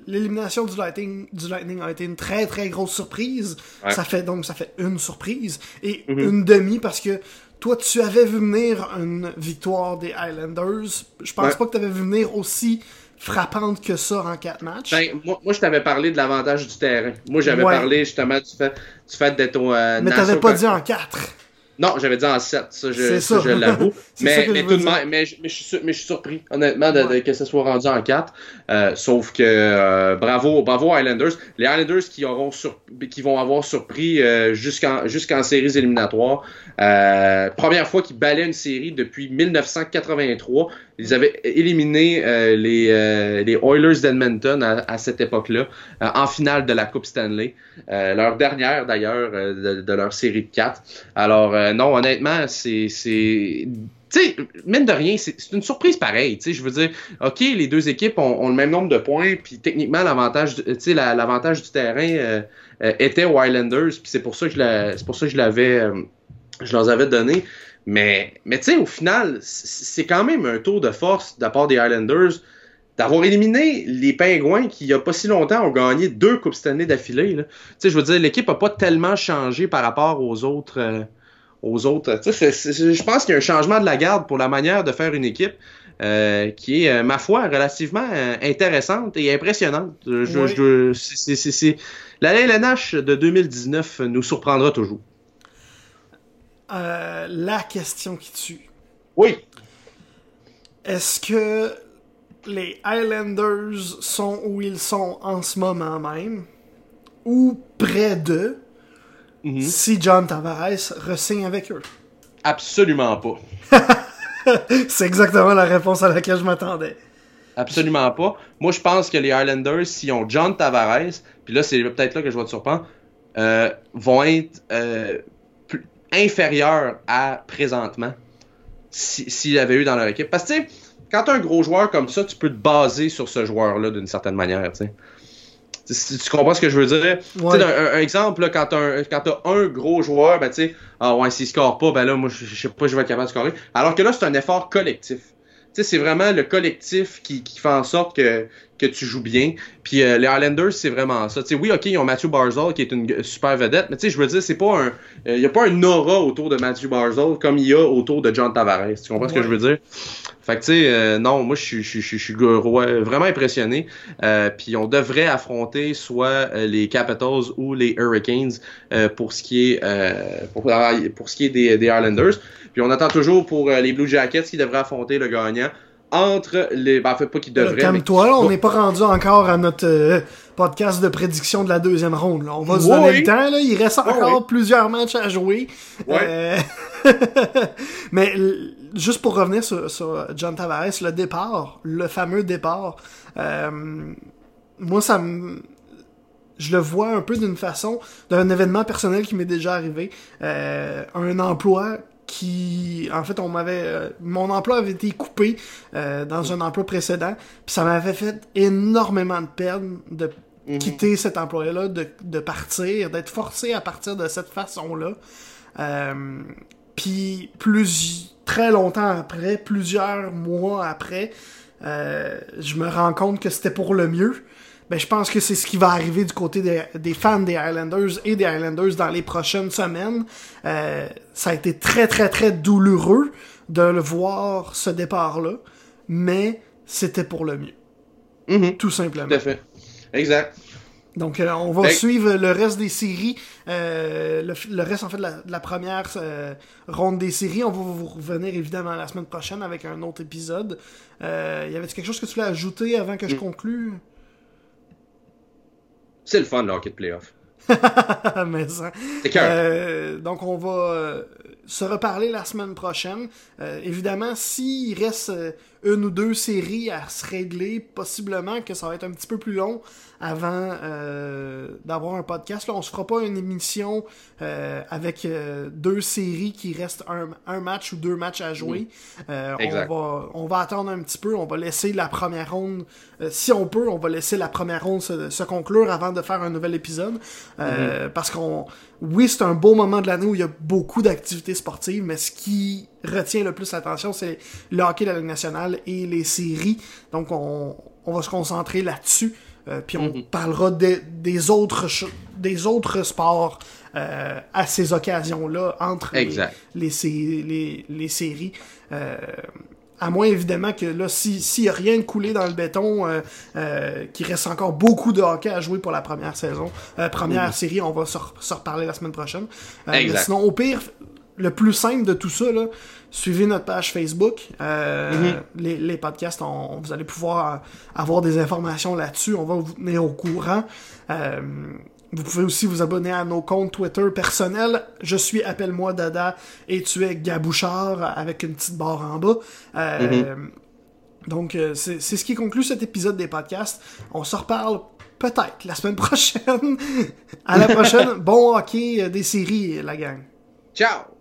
l'élimination du Lightning, du Lightning a été une très très grosse surprise. Ouais. Ça fait donc ça fait une surprise et Mhm. une demi parce que toi tu avais vu venir une victoire des Islanders. Je pense Ouais. pas que tu avais vu venir aussi frappante que ça en quatre matchs. Ben, moi, moi, je t'avais parlé de l'avantage du terrain. Moi, j'avais Ouais. parlé justement du fait, du fait d'être au. euh, mais t'avais pas dit en quatre. Non, j'avais dit en 7, ça je, ça, ça. l'avoue. Ça mais je tout de même, mais, je- mais je suis sur- mais je suis surpris, honnêtement, de, de- Ouais. que ce soit rendu en 4. sauf que euh, bravo, bravo aux Highlanders. Les Highlanders qui auront sur, qui vont avoir surpris euh, jusqu'en jusqu'en séries éliminatoires. Euh, première fois qu'ils balaient une série depuis 1983. Ils avaient éliminé euh, les, euh, les Oilers d'Edmonton à, à cette époque-là, euh, en finale de la Coupe Stanley. Euh, leur dernière d'ailleurs euh, de, de leur série de 4. Alors euh, non, honnêtement, c'est tu sais, mine de rien, c'est une surprise pareille. Tu sais, je veux dire, ok, les deux équipes ont, le même nombre de points, puis techniquement l'avantage, du- terrain euh, euh, était aux Highlanders, puis c'est pour ça que je l'avais, je leur avais donné. Mais, mais tu sais, au final, c'est quand même un tour de force de la part des Highlanders d'avoir éliminé les Pingouins qui, il n'y a pas si longtemps, ont gagné deux Coupes Stanley d'affilée. Tu sais, je veux dire, l'équipe n'a pas tellement changé par rapport aux autres. Aux autres. Je pense qu'il y a un changement de la garde pour la manière de faire une équipe. Euh, qui est, euh, ma foi, relativement intéressante et impressionnante. Je, c'est, la LNH de 2019 nous surprendra toujours. la question qui tue. Oui. Est-ce que les Highlanders sont où ils sont en ce moment même, ou près d'eux, mhm. si John Tavares ressigne avec eux? Absolument pas. C'est exactement la réponse à laquelle je m'attendais. Absolument pas. Moi, je pense que les Highlanders, s'ils ont John Tavares, puis là, c'est peut-être là que je vais te surprendre, euh, vont être euh, inférieurs à présentement s'il si, avait eu dans leur équipe. Parce que, tu sais, quand tu as un gros joueur comme ça, tu peux te baser sur ce joueur-là d'une certaine manière. Tu, tu comprends ce que je veux dire? Un, exemple, quand tu as, un gros joueur, ben, tu sais, ah ouais, s'il score pas, ben là, moi, je sais pas, je vais être capable de scorer. Alors que là, c'est un effort collectif c'est vraiment le collectif qui, qui, fait en sorte que, que tu joues bien. Puis euh, les Highlanders, c'est vraiment ça. oui, ok, ils ont Matthew Barzal qui est une super vedette, mais je veux dire, c'est pas un. Il euh, n'y a pas un aura autour de Matthew Barzal comme il y a autour de John Tavares. Tu comprends ce que je veux dire? Fait que tu sais, euh, non, moi je suis vraiment impressionné. puis on devrait affronter soit les Capitals ou les Hurricanes pour ce qui est pour, pour, ce qui est des, des Islanders. Puis on attend toujours pour les Blue Jackets qui devraient affronter le gagnant entre les. Ben, en fait, pas qu'ils devraient. Calme-toi, on n'est pas rendu encore à notre euh, podcast de prédiction de la deuxième ronde. On va se donner le temps. Là. Il reste encore plusieurs matchs à jouer. Euh, mais juste pour revenir sur, John Tavares, le départ, le fameux départ, euh, moi, ça me. Je le vois un peu d'une façon, d'un événement personnel qui m'est déjà arrivé. un emploi qui en fait on m'avait euh, mon emploi avait été coupé euh, dans un emploi précédent puis ça m'avait fait énormément de peine de mhm. quitter cet emploi là de, de partir d'être forcé à partir de cette façon là euh, puis plus très longtemps après plusieurs mois après je me rends compte que c'était pour le mieux ben, je pense que c'est ce qui va arriver du côté des, fans des Highlanders et des Highlanders dans les prochaines semaines. Euh, ça a été très, très, très douloureux de le voir, ce départ-là, mais c'était pour le mieux. Mm-hmm. Tout simplement. Tout à fait. Exact. Donc, euh, on va ben- suivre le reste des séries, euh, le, reste en fait de la, première ronde des séries. On va vous revenir évidemment la semaine prochaine avec un autre épisode. y avait quelque chose que tu voulais ajouter avant que je mm. conclue? C'est le fun, le hockey de playoff. Mais ça. Euh, donc, on va euh, se reparler la semaine prochaine. Euh, évidemment, s'il reste une ou deux séries à se régler, possiblement que ça va être un petit peu plus long avant euh, d'avoir un podcast. Là, on se fera pas une émission euh, avec euh, deux séries qui restent un, match ou deux matchs à jouer. on, va, on va attendre un petit peu. On va laisser la première ronde, si on peut, on va laisser la première ronde se, conclure avant de faire un nouvel épisode. Mm-hmm. Parce qu'on, oui, c'est un beau moment de l'année où il y a beaucoup d'activités sportives, mais ce qui retient le plus l'attention, c'est le hockey de la Ligue nationale et les séries. Donc, on, on va se concentrer là-dessus. Euh, puis on mhm. parlera des, autres des autres sports euh, à ces occasions-là, entre les, les, séries. Euh, à moins évidemment que là, s'il n'y a rien de coulé dans le béton, qu'il reste encore beaucoup de hockey à jouer pour la première saison, première mhm. série, on va se, reparler la semaine prochaine. sinon, au pire, le plus simple de tout ça, là, suivez notre page Facebook. Euh, mhm. les, podcasts, vous allez pouvoir avoir des informations là-dessus. On va vous tenir au courant. Euh, vous pouvez aussi vous abonner à nos comptes Twitter personnels. Je suis Appelle-moi Dada et tu es Gabouchard avec une petite barre en bas. Euh, mhm. Donc, c'est ce qui conclut cet épisode des podcasts. On se reparle peut-être la semaine prochaine. à la prochaine. bon hockey des séries, la gang. Ciao!